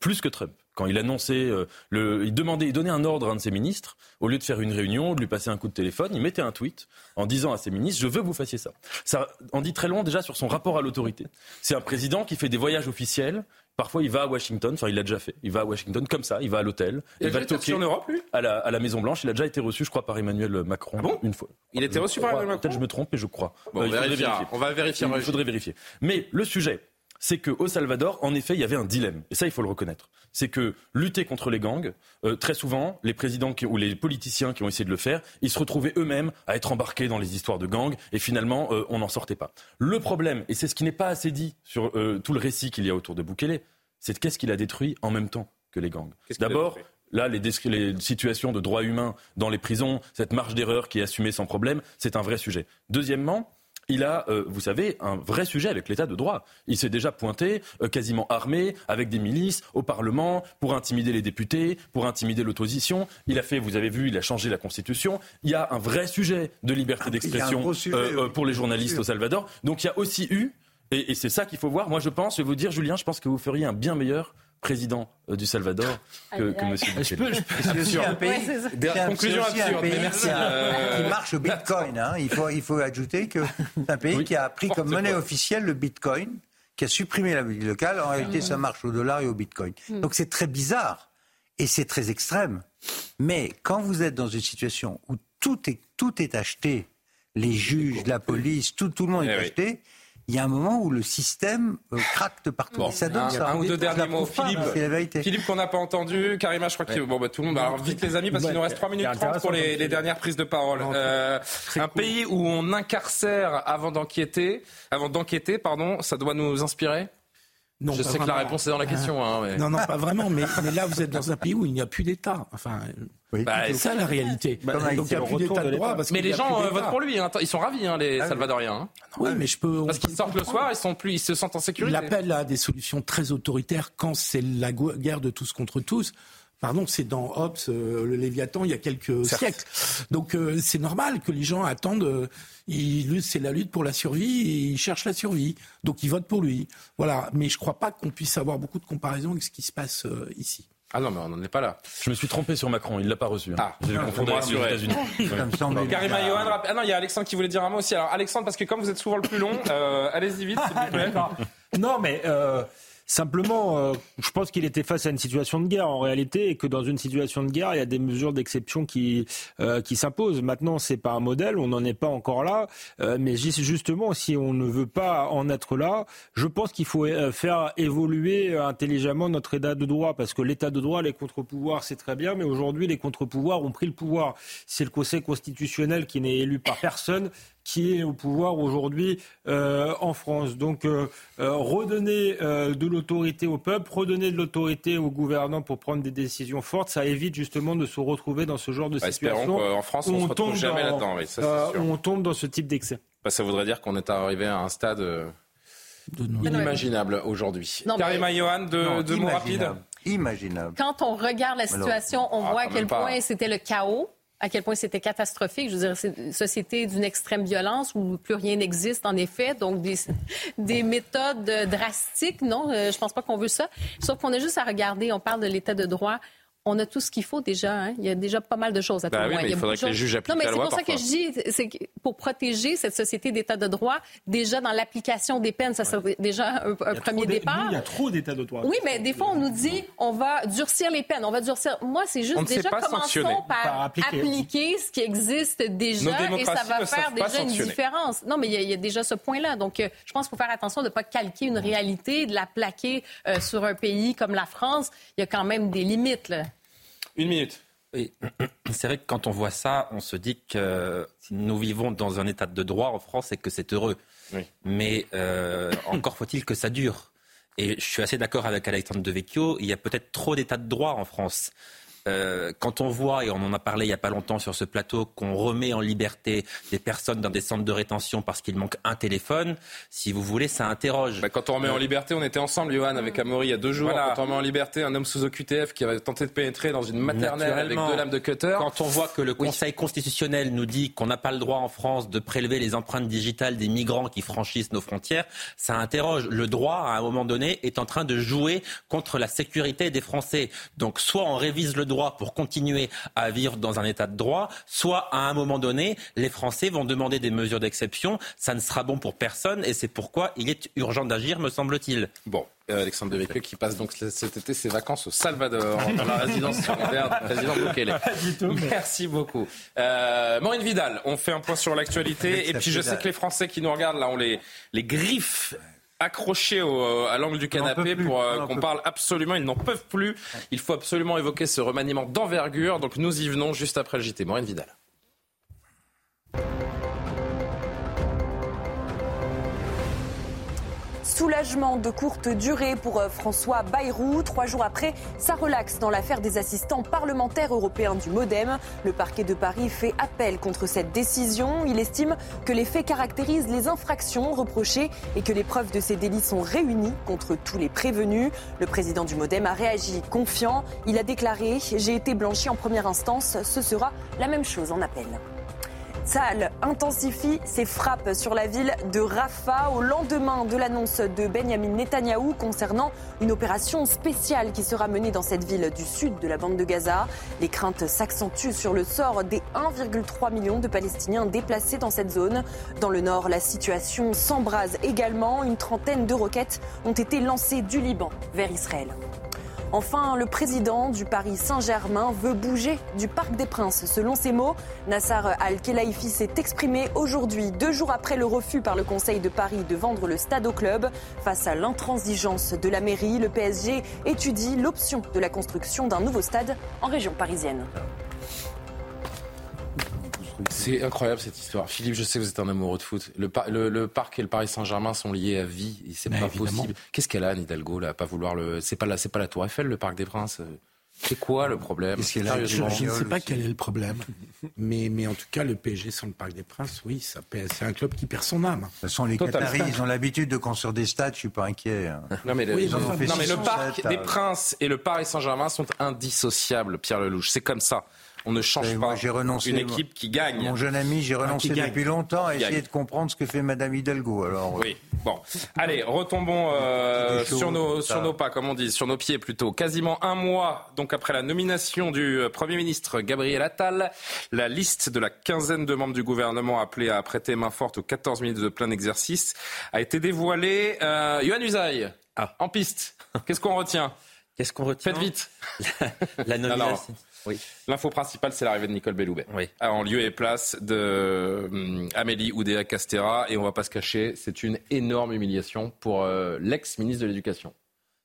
plus que Trump quand il annonçait, euh, le, il demandait, il donnait un ordre à un de ses ministres, au lieu de faire une réunion, de lui passer un coup de téléphone, il mettait un tweet en disant à ses ministres, je veux que vous fassiez ça. Ça en dit très loin déjà sur son rapport à l'autorité. C'est un président qui fait des voyages officiels. Parfois, il va à Washington, enfin, il l'a déjà fait. Il va à Washington comme ça, il va à l'hôtel. Il, va toquer en Europe, lui? à la, à la Maison Blanche. Il a déjà été reçu, je crois, par Emmanuel Macron ah bon? une fois. Il a été reçu par Emmanuel Macron? Peut-être je me trompe, mais je crois. Bon, euh, on, va vérifier. on va vérifier. Il faudrait vérifier. Mais le sujet, c'est qu'au Salvador, en effet, il y avait un dilemme. Et ça, il faut le reconnaître. C'est que lutter contre les gangs, euh, très souvent, les présidents ou les politiciens qui ont essayé de le faire, ils se retrouvaient eux-mêmes à être embarqués dans les histoires de gangs. Et finalement, euh, on n'en sortait pas. Le problème, et c'est ce qui n'est pas assez dit sur euh, tout le récit qu'il y a autour de Bukele, c'est qu'est-ce qu'il a détruit en même temps que les gangs. D'abord, Là, les, les, situations de droits humains dans les prisons, cette marge d'erreur qui est assumée sans problème, c'est un vrai sujet. Deuxièmement, il a, euh, vous savez, un vrai sujet avec l'état de droit. Il s'est déjà pointé, euh, quasiment armé, avec des milices, au Parlement, pour intimider les députés, pour intimider l'opposition. Il a fait, vous avez vu, il a changé la Constitution. Il y a un vrai sujet de liberté ah, d'expression euh, pour les journalistes au Salvador. Donc il y a aussi eu, et, et c'est ça qu'il faut voir, moi je pense, je vais vous dire, Julien, je pense que vous feriez un bien meilleur président euh, du Salvador que, que Monsieur Je peux, je peux, c'est un pays, absurdes, mais merci. Qui marche au Bitcoin. Hein. Il, faut, il faut ajouter que c'est un pays qui a pris comme monnaie officielle le Bitcoin, qui a supprimé la monnaie locale. En réalité, ça marche au dollar et au Bitcoin. Donc c'est très bizarre et c'est très extrême. Mais quand vous êtes dans une situation où tout est, tout est acheté, les juges, la police, tout, tout le monde est acheté, il y a un moment où le système euh, craque de partout. Bon, Et ça donne un, ça. un ou deux derniers mots. Philippe, C'est la vérité. Philippe qu'on n'a pas entendu. Karima, je crois que bon, bah, tout le monde. Alors vite les amis, parce qu'il nous reste 3 minutes 30 pour les, les dernières prises de parole. Euh, un pays où on incarcère avant d'enquêter, avant d'enquêter, pardon, ça doit nous inspirer. Non, je sais que la réponse est dans la question. Hein, mais- Non, non, pas vraiment. Mais, mais là, vous êtes dans un pays où il n'y a plus d'État. Enfin, Bah, c'est ça la réalité. Bah, Donc il n'y a plus d'État de droit. Parce mais les gens euh, votent pour lui. hein. Ils sont ravis, hein, les Salvadoriens. hein. Oui, mais je peux. Parce qu'ils sortent le soir, ils sont plus, ils se sentent en Il sécurité. appelle à des solutions très autoritaires quand c'est la gu- guerre de tous contre tous. Pardon, c'est dans Hobbes, euh, le Léviathan, il y a quelques Certes. siècles. Donc euh, c'est normal que les gens attendent. euh, c'est la lutte pour la survie, et ils cherchent la survie. Donc ils votent pour lui. Voilà. Mais je crois pas qu'on puisse avoir beaucoup de comparaisons avec ce qui se passe euh, ici. Ah non, mais on n'en est pas là. Je me suis trompé sur Macron, il l'a pas reçu. hein. Ah, J'ai faut confondu avec les. États-Unis. Bon, Karima Johan, rap- ah non, il y a Alexandre qui voulait dire un mot aussi. Alors Alexandre, parce que comme vous êtes souvent le plus long, euh, allez-y vite, s'il vous plaît. Non, mais euh, simplement, euh, je pense qu'il était face à une situation de guerre en réalité, et que dans une situation de guerre, il y a des mesures d'exception qui euh, qui s'imposent. Maintenant, c'est pas un modèle, on n'en est pas encore là, euh, mais ju- justement, si on ne veut pas en être là, je pense qu'il faut faire évoluer intelligemment notre état de droit, parce que l'état de droit, les contre-pouvoirs, c'est très bien, mais aujourd'hui, les contre-pouvoirs ont pris le pouvoir. C'est le Conseil constitutionnel qui n'est élu par personne qui est au pouvoir aujourd'hui euh, en France. Donc euh, euh, redonner euh, de l'autorité au peuple, redonner de l'autorité aux gouvernants pour prendre des décisions fortes, ça évite justement de se retrouver dans ce genre de Bah, espérons situation. qu'en France, on où se retrouve tombe jamais dans- là-dedans, oui, euh, on tombe dans ce type d'excès. Bah, ça voudrait dire qu'on est arrivé à un stade euh, inimaginable aujourd'hui. Karima Johan, deux, deux mots rapides. imaginable. Quand on regarde la Alors, situation, on ah, voit à quel point c'était le chaos, à quel point c'était catastrophique. Je veux dire, c'est une société d'une extrême violence où plus rien n'existe, en effet. Donc, des, des méthodes drastiques, non, euh, je pense pas qu'on veut ça. Sauf qu'on a juste à regarder, on parle de l'état de droit. On a tout ce qu'il faut déjà. hein. Il y a déjà pas mal de choses à tout le oui, mais Il faudrait que les juges appliquent Non, mais c'est pour ça que je dis, c'est que pour protéger cette société d'état de droit, déjà dans l'application des peines, ça serait déjà un, un premier départ. Il y a trop d'état de droit. Oui, mais des fois, on nous dit on va durcir les peines, on va durcir. Moi, c'est juste On déjà commençons par, Par appliquer. appliquer. ce qui existe déjà et ça va faire déjà une différence. Non, mais il y, a- il y a déjà ce point-là. Donc, euh, je pense qu'il faut faire attention de ne pas calquer une réalité, de la plaquer euh, sur un pays comme la France. Il y a quand même des limites. Là. Une minute. Oui. C'est vrai que quand on voit ça, on se dit que nous vivons dans un état de droit en France et que c'est heureux. Oui. Mais euh, encore faut-il que ça dure. Et je suis assez d'accord avec Alexandre Devecchio, il y a peut-être trop d'états de droit en France. Euh, quand on voit, et on en a parlé il n'y a pas longtemps sur ce plateau, qu'on remet en liberté des personnes dans des centres de rétention parce qu'il manque un téléphone, si vous voulez, ça interroge. Bah, quand on remet en liberté, on était ensemble, Johan, avec Amaury il y a deux jours. Voilà. Quand on remet en liberté un homme sous OQTF qui avait tenté de pénétrer dans une maternelle avec deux lames de cutter. Quand on voit que le Conseil constitutionnel nous dit qu'on n'a pas le droit en France de prélever les empreintes digitales des migrants qui franchissent nos frontières, ça interroge. Le droit, à un moment donné, est en train de jouer contre la sécurité des Français. Donc, soit on révise le droit pour continuer à vivre dans un état de droit, soit à un moment donné, les Français vont demander des mesures d'exception. Ça ne sera bon pour personne et c'est pourquoi il est urgent d'agir, me semble-t-il. Bon, euh, Alexandre Devecchio qui passe donc cet été ses vacances au Salvador, dans la résidence secondaire du président Bukele. Merci beaucoup. Euh, Maureen Vidal, on fait un point sur l'actualité. Et puis je sais que les Français qui nous regardent là ont les, les griffes accrochées au- à l'angle du canapé plus, pour euh, qu'on parle absolument, ils n'en peuvent plus. Il faut absolument évoquer ce remaniement d'envergure. Donc nous y venons juste après le JT. Maureen Vidal. Soulagement de courte durée pour euh, François Bayrou. Trois jours après, ça relaxe dans l'affaire des assistants parlementaires européens du Modem. Le parquet de Paris fait appel contre cette décision. Il estime que les faits caractérisent les infractions reprochées et que les preuves de ces délits sont réunies contre tous les prévenus. Le président du Modem a réagi confiant. Il a déclaré J'ai été blanchi en première instance. Ce sera la même chose en appel. Tsahal intensifie ses frappes sur la ville de Rafah au lendemain de l'annonce de Benjamin Netanyahou concernant une opération spéciale qui sera menée dans cette ville du sud de la bande de Gaza. Les craintes s'accentuent sur le sort des 1,3 million de Palestiniens déplacés dans cette zone. Dans le nord, la situation s'embrase également. Une trentaine de roquettes ont été lancées du Liban vers Israël. Enfin, le président du Paris Saint-Germain veut bouger du Parc des Princes. Selon ses mots, Nassar Al-Khelaifi s'est exprimé aujourd'hui, deux jours après le refus par le Conseil de Paris de vendre le stade au club. Face à l'intransigeance de la mairie, le PSG étudie l'option de la construction d'un nouveau stade en région parisienne. C'est incroyable cette histoire. Philippe, je sais que vous êtes un amoureux de foot. Le, le, parc et le Paris Saint-Germain sont liés à vie. C'est pas possible. Qu'est-ce qu'elle a, Anne Hidalgo, là, à pas vouloir le. C'est pas la, c'est pas la Tour Eiffel, le Parc des Princes. C'est quoi le problème? Je, je, ne sais pas quel est le problème, mais, mais en tout cas, le PSG sans le Parc des Princes, oui, c'est un club qui perd son âme. De toute façon, les Qataris, ils ont l'habitude de construire des stades, je suis pas inquiet. Hein. Non, mais le, non, mais le Parc des Princes et le Paris Saint-Germain sont indissociables, Pierre Lelouch. C'est comme ça. On ne change pas j'ai renoncé, une équipe qui gagne. Mon jeune ami, j'ai renoncé depuis longtemps à essayer de comprendre ce que fait Madame Hidalgo. Alors, oui, bon. Allez, retombons euh, sur, nos, sur nos pas, comme on dit, sur nos pieds plutôt. Quasiment un mois donc après la nomination du euh, Premier ministre Gabriel Attal, la liste de la quinzaine de membres du gouvernement appelés à prêter main forte aux 14 minutes de plein exercice a été dévoilée. Euh, Yohann Usaï, ah. en piste, qu'est-ce qu'on retient? Qu'est-ce qu'on retient? Faites vite. la, nomination. Oui. L'info principale, c'est l'arrivée de Nicole Belloubet. Oui. En lieu et place de hum, Amélie Oudéa Castera. Et on ne va pas se cacher, c'est une énorme humiliation pour euh, l'ex-ministre de l'Éducation.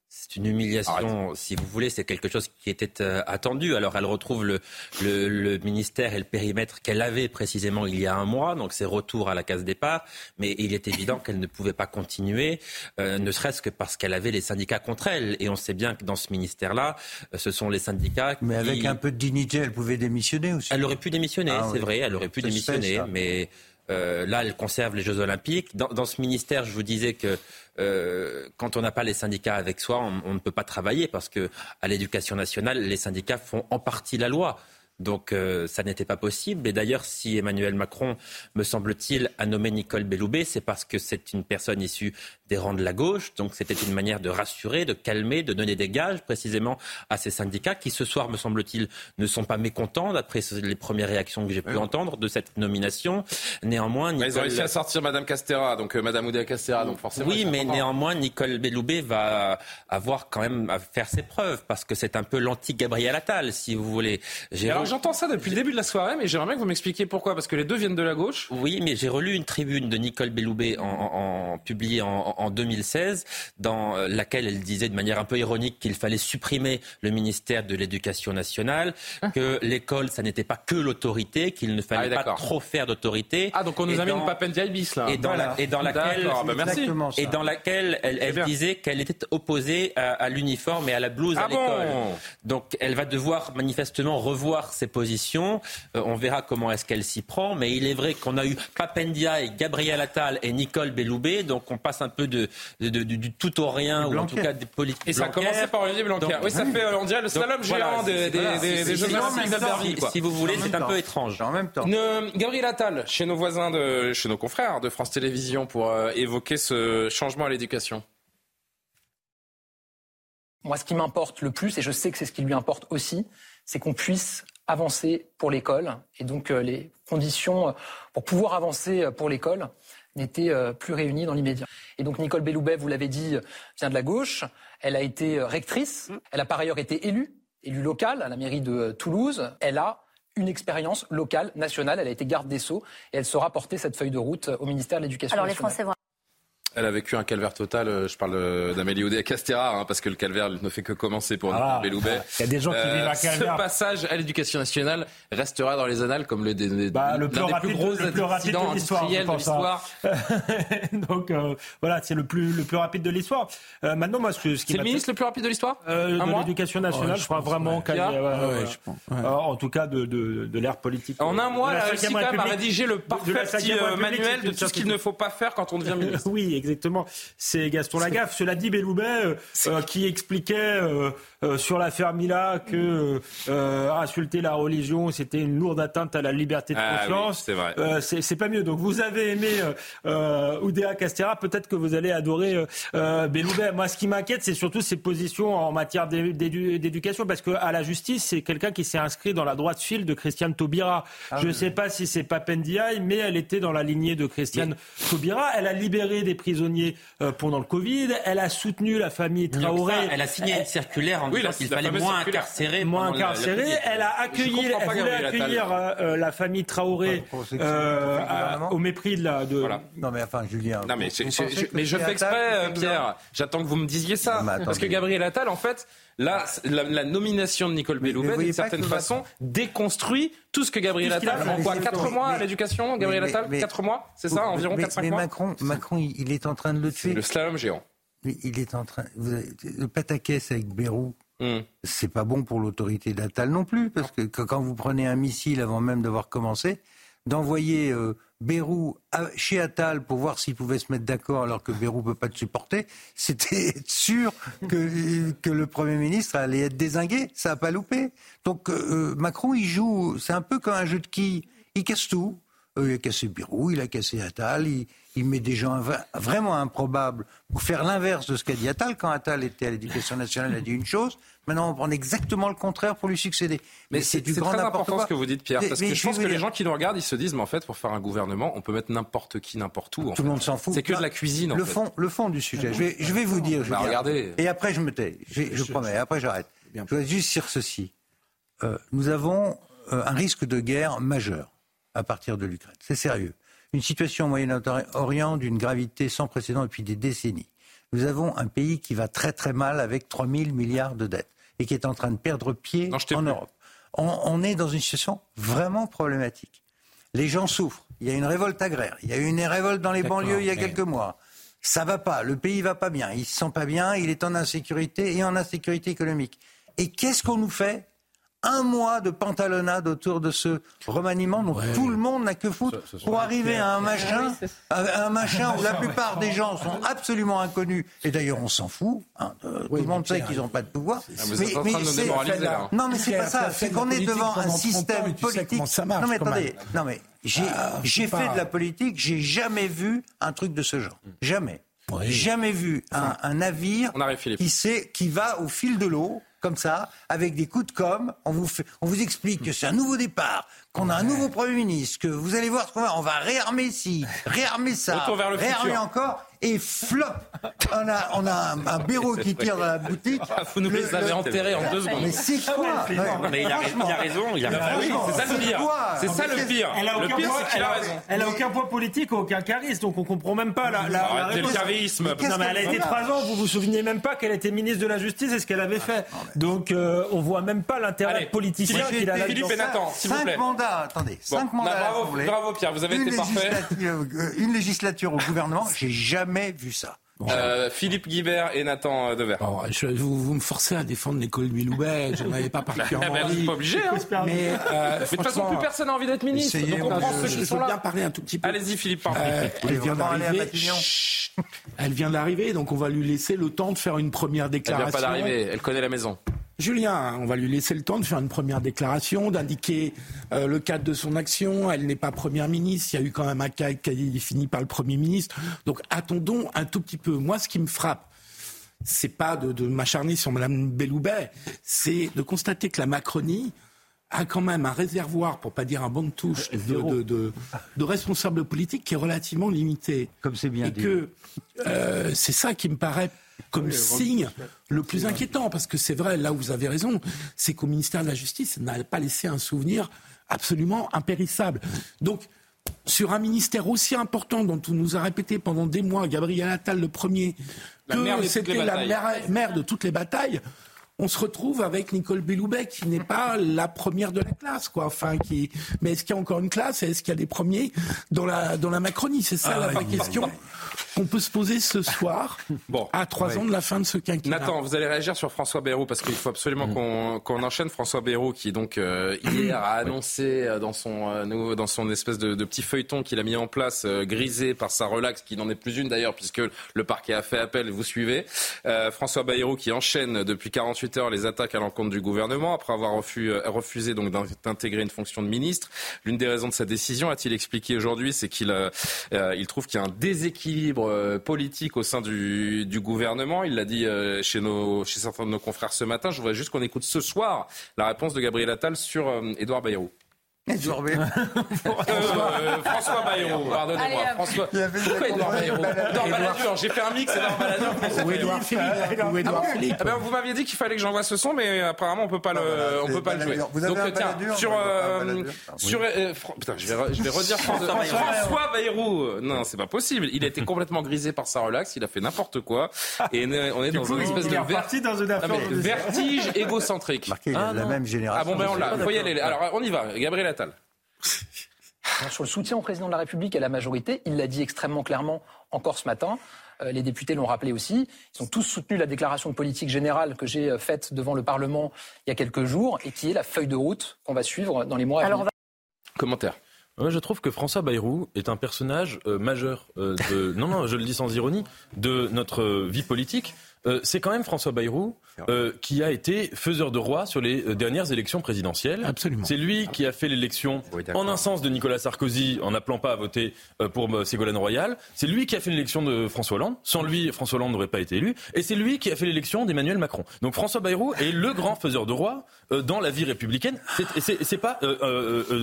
C'est une humiliation, si vous voulez, c'est quelque chose qui était euh, attendu. Alors elle retrouve le, le, ministère et le périmètre qu'elle avait précisément il y a un mois, donc c'est retour à la case départ, mais il est évident qu'elle ne pouvait pas continuer, euh, ne serait-ce que parce qu'elle avait les syndicats contre elle. Et on sait bien que dans ce ministère-là, euh, ce sont les syndicats Mais avec un peu de dignité, elle pouvait démissionner aussi. Elle aurait pu démissionner, ah c'est vrai, elle aurait pu démissionner, mais... là, elle conserve les Jeux Olympiques. Dans, dans, ce ministère, je vous disais que euh, quand on n'a pas les syndicats avec soi, on, ne peut pas travailler parce que à l'éducation nationale, les syndicats font en partie la loi. Donc euh, ça n'était pas possible. Et d'ailleurs, si Emmanuel Macron, me semble-t-il, a nommé Nicole Belloubet, c'est parce que c'est une personne issue des rangs de la gauche. Donc c'était une manière de rassurer, de calmer, de donner des gages précisément à ces syndicats qui, ce soir, me semble-t-il, ne sont pas mécontents, d'après les premières réactions que j'ai pu entendre de cette nomination. Néanmoins, Nicole... Ils ont réussi à sortir Madame Castera, donc euh, Madame Oudéa Castera, donc forcément. Oui, mais néanmoins, Nicole Belloubet va avoir quand même à faire ses preuves parce que c'est un peu l'anti-Gabriel Attal, si vous voulez j'entends ça depuis le début de la soirée, mais j'aimerais bien que vous m'expliquiez pourquoi. Parce que les deux viennent de la gauche. Oui, mais j'ai relu une tribune de Nicole Belloubet en, publiée en, 2016, dans euh, laquelle elle disait de manière un peu ironique qu'il fallait supprimer le ministère de l'Éducation nationale, ah. que l'école, ça n'était pas que l'autorité, qu'il ne fallait ah, pas trop faire d'autorité. Ah, donc on nous a mis une papendiaï bis là. Et dans, la, et dans laquelle, bah, merci. et dans laquelle elle, elle disait qu'elle était opposée à, l'uniforme et à la blouse ah à l'école. donc elle va devoir manifestement revoir ses positions. Euh, on verra comment est-ce qu'elle s'y prend. Mais il est vrai qu'on a eu Papendia et Gabriel Attal et Nicole Belloubet. Donc on passe un peu de, du tout au rien, ou en tout cas des politiques. Et ça a commencé par Olivier Blanquer. oui, ça fait, on dirait le slalom géant des, des, Jeux Olympiques Si vous voulez, c'est un peu étrange. En même temps. Gabriel Attal, chez nos voisins, de, chez nos confrères de France Télévisions, pour euh, évoquer ce changement à l'éducation. Moi, ce qui m'importe le plus, et je sais que c'est ce qui lui importe aussi, c'est qu'on puisse avancer pour l'école. Et donc euh, les conditions euh, pour pouvoir avancer euh, pour l'école n'étaient plus réunies dans l'immédiat. Et donc Nicole Belloubet, vous l'avez dit, vient de la gauche. Elle a été rectrice. Mm. Elle a par ailleurs été élue, élue locale à la mairie de Toulouse. Elle a une expérience locale, nationale. Elle a été garde des Sceaux et elle saura porter cette feuille de route au ministère de l'Éducation nationale. Alors les Français vont elle a vécu un calvaire total. Euh, je parle d'Amélie Oudéa Castera, hein, parce que le calvaire ne fait que commencer pour ah, Belloubet. Il y a des gens qui vivent un euh, calvaire. Ce passage à l'éducation nationale restera dans les annales comme le, des, bah, le plus, rapide, plus gros le plus rapide de l'histoire. Donc euh, voilà, c'est le plus, le plus rapide de l'histoire. Euh, maintenant, moi, ce, ce qui C'est le ministre le plus rapide de l'histoire? Euh, De l'éducation nationale, oh, je, crois vraiment qu'il En tout cas, de, de, de l'ère politique. En un mois, a quand même à rédiger le parfait petit manuel de tout ce qu'il ne faut pas faire quand on devient ministre. oui, exactement, c'est Gaston Lagaffe. Cela dit, Belloubet, qui expliquait sur l'affaire Mila que insulter la religion, c'était une lourde atteinte à la liberté de Ah conscience. oui, c'est vrai. c'est c'est pas mieux. Donc vous avez aimé euh, Oudéa Castera, peut-être que vous allez adorer euh, euh, Belloubet. Moi, ce qui m'inquiète, c'est surtout ses positions en matière d'é- d'édu- d'éducation, parce qu'à la justice, c'est quelqu'un qui s'est inscrit dans la droite file de Christiane Taubira. Ah Je ne oui. sais pas si c'est Papendiaï, mais elle était dans la lignée de Christiane Taubira. Elle a libéré des prisonniers euh, pendant le Covid. Elle a soutenu la famille ça, Traoré. elle a signé une circulaire en Oui, disant la- qu'il la fallait moins circulaire. incarcérer. moins le- le. Elle a accueilli, elle voulait accueillir euh, euh, la famille Traoré euh, à- au mépris de la. De... Voilà. Non, mais enfin, Julien. Non, mais, je, mais je fais exprès, Pierre. J'attends que vous me disiez ça. Parce que. Gabriel Attal, en fait, là, la, la nomination de Nicole Belloubet, d'une certaine façon, déconstruit tout ce que Gabriel Attal, en quoi Mais- 4 mais- mois à l'éducation, Gabriel Attal mais- 4 mois C'est ça, environ mais, 4-5 mais mois Macron, Macron, il, il est en train de le C'est tuer. le slalom géant. Mais Il est en train. Vous avez- le pataquès avec Bérou, Hmm. c'est pas bon pour l'autorité d'Attal non plus, parce que que quand vous prenez un missile avant même d'avoir commencé, d'envoyer euh, Bérou à- chez Attal pour voir s'il pouvait se mettre d'accord alors que Bérou peut pas te supporter, c'était être sûr que, que le Premier ministre allait être désingué. Ça a pas loupé. Donc euh, Macron, il joue, c'est un peu comme un jeu de quilles. Il casse tout. Euh, il a cassé Bérou, il a cassé Attal, il, il met des gens vraiment improbables pour faire l'inverse de ce qu'a dit Attal. Quand Attal était à l'éducation nationale, il a dit une chose. Maintenant, on prend exactement le contraire pour lui succéder. Mais c'est du c'est grand très important quoi. ce que vous dites, Pierre, Mais- parce mais que je pense que les dire- gens qui nous regardent, ils se disent, mais en fait, pour faire un gouvernement, on peut mettre n'importe qui, n'importe où. en Tout le monde s'en fout. C'est que de la cuisine, en le fait. fond, le fond du sujet. Je vais, je vais vous dire. Bah, regardez. Et après, je me tais. Je, je promets. Après, j'arrête. Je voudrais juste dire ceci. Euh, nous avons euh, un risque de guerre majeur à partir de l'Ukraine. C'est sérieux. Une situation au Moyen-Orient d'une gravité sans précédent depuis des décennies. Nous avons un pays qui va très très mal avec 3 000 milliards de dettes et qui est en train de perdre pied Non, en. Europe. On, on est dans une situation vraiment problématique. Les gens souffrent. Il y a une révolte agraire. Il y a eu une révolte dans les banlieues il y a mais- quelques mois. Ça va pas. Le pays va pas bien. Il se sent pas bien. Il est en insécurité et en insécurité économique. Et qu'est-ce qu'on nous fait un mois de pantalonnade autour de ce remaniement dont tout le monde n'a que foutre pour arriver à un machin, à un machin où la plupart des gens sont absolument inconnus. Et d'ailleurs, on s'en fout. hein, de- tout le monde sait qu'ils n'ont pas de pouvoir. Ah, nous c'est-. Non, mais c'est pas ça. C'est qu'on est devant un 30 ans système politique. comment ça marche, non, mais attendez. Non, mais j'ai Ah, fait pas- de la politique. J'ai jamais vu un truc de ce genre. Jamais. Oui. Jamais vu un, un navire On arrive, Philippe. qui, sait, qui va au fil de l'eau, comme ça, avec des coups de com. On vous, fait, on vous explique que c'est un nouveau départ, qu'on a un nouveau Premier ministre, que vous allez voir ce qu'on va. On va réarmer ci, réarmer ça, Retour vers le réarmer futur. encore. Et flop On a, on a un, un béro qui tire dans la boutique. Ah, Vous nous les avez enterrés en deux secondes. Mais c'est quoi Mais il a, il a raison. Il a Ah raison. oui, c'est ça le pire. C'est ça le pire. Elle a Le aucun pire, poids- elle a. Elle aucun poids politique, aucun charisme, donc on comprend même pas la, la, le charisme. Non, mais elle a été trois ans, vous vous souvenez même pas qu'elle était ministre de la Justice et ce qu'elle avait fait. Donc euh, on voit même pas l'intérêt politicien qu'il a Philippe et Nathan, s'il vous plaît. Cinq mandats, attendez, cinq non, mandats. bravo, Pierre, vous avez une été parfait. euh, Une législature au gouvernement, j'ai jamais vu ça. Euh, Philippe Guibert et Nathan euh, Dever. Bon, je- vous, vous me forcez à défendre l'école Louvet, je n'en avais pas Eh particulièrement ben, vous envie. pas obligé. Hein. Mais, euh, Mais de toute façon, plus personne n'a envie d'être ministre. essayez, Donc on moi, prend je- ceux je qui veux sont là. bien parler un tout petit peu. Allez-y, Philippe, pardon. Euh, elle vient d'arriver. Elle vient d'arriver, donc on va lui laisser le temps de faire une première Elle vient déclaration. pas d'arriver, elle connaît la maison. Julien, on va lui laisser le temps de faire une première déclaration, d'indiquer euh, le cadre de son action. Elle n'est pas première ministre. Il y a eu quand même un cas qui est défini par le premier ministre. Donc attendons un tout petit peu. Moi, ce qui me frappe, c'est pas de, de m'acharner sur Madame Belloubet, c'est de constater que la Macronie a quand même un réservoir, pour pas dire un banc de touche, de, de, de- de responsables politiques qui est relativement limité. Comme c'est bien Et dit. que euh, c'est ça qui me paraît comme signe le plus inquiétant, parce que c'est vrai, là où vous avez raison, c'est qu'au ministère de la Justice, n'a pas laissé un souvenir absolument impérissable. Donc, sur un ministère aussi important dont on nous a répété pendant des mois, Gabriel Attal le premier, que c'était la mère de toutes les batailles, on se retrouve avec Nicole Belloubet qui n'est pas la première de la classe, quoi. Enfin, qui. Mais est-ce qu'il y a encore une classe? Est-ce qu'il y a des premiers dans la dans la Macronie? C'est ça la vraie question qu'on peut se poser ce soir, bon, à trois ans de la fin de ce quinquennat. Nathan, vous allez réagir sur François Bayrou parce qu'il faut absolument mm. qu'on enchaîne. François Bayrou qui donc euh, hier a annoncé dans son dans son espèce de, de petit feuilleton qu'il a mis en place, grisé par sa relax, qui n'en est plus une d'ailleurs puisque le parquet a fait appel. Vous suivez. François Bayrou qui enchaîne depuis 48 les attaques à l'encontre du gouvernement après avoir euh, refusé donc d'intégrer une fonction de ministre. L'une des raisons de sa décision, a-t-il expliqué aujourd'hui, c'est qu'il euh, euh, trouve qu'il y a un déséquilibre politique au sein du, gouvernement. Il l'a dit chez certains de nos confrères ce matin. Je voudrais juste qu'on écoute ce soir la réponse de Gabriel Attal sur Édouard Bayrou. François Bayrou, pardonnez-moi. François... Pourquoi Edouard Bayrou Edouard Balladur, j'ai fait un mix, Edouard Balladur. Ou Edouard Philippe. Ou Edouard Philippe. Ah ben, vous m'aviez dit qu'il fallait que j'envoie ce son, mais apparemment on peut pas le, on peut pas le jouer. Donc tiens, sur, sur, putain, je vais, je vais redire François Bayrou. Non, c'est pas possible. Il a été complètement grisé par sa relax. Il a fait n'importe quoi. Et on est dans une espèce de vertige égocentrique. La même génération. Ah bon, ben on l'a. Faut y aller. Alors on y va. Gabriel sur le soutien au président de la République et à la majorité, il l'a dit extrêmement clairement encore ce matin. Euh, les députés l'ont rappelé aussi. Ils ont tous soutenu la déclaration de politique générale que j'ai euh, faite devant le Parlement il y a quelques jours et qui est la feuille de route qu'on va suivre dans les mois à venir. Commentaire. je trouve que François Bayrou est un personnage euh, majeur. de, non, non, je le dis sans ironie, de notre vie politique. C'est quand même François Bayrou euh, qui a été faiseur de roi sur les euh, dernières élections présidentielles. Absolument. C'est lui qui a fait l'élection en un sens de Nicolas Sarkozy en n'appelant pas à voter euh, pour Ségolène Royal. C'est lui qui a fait l'élection de François Hollande. Sans lui, François Hollande n'aurait pas été élu. Et c'est lui qui a fait l'élection d'Emmanuel Macron. Donc François Bayrou est le grand faiseur de roi dans la vie républicaine. C'est pas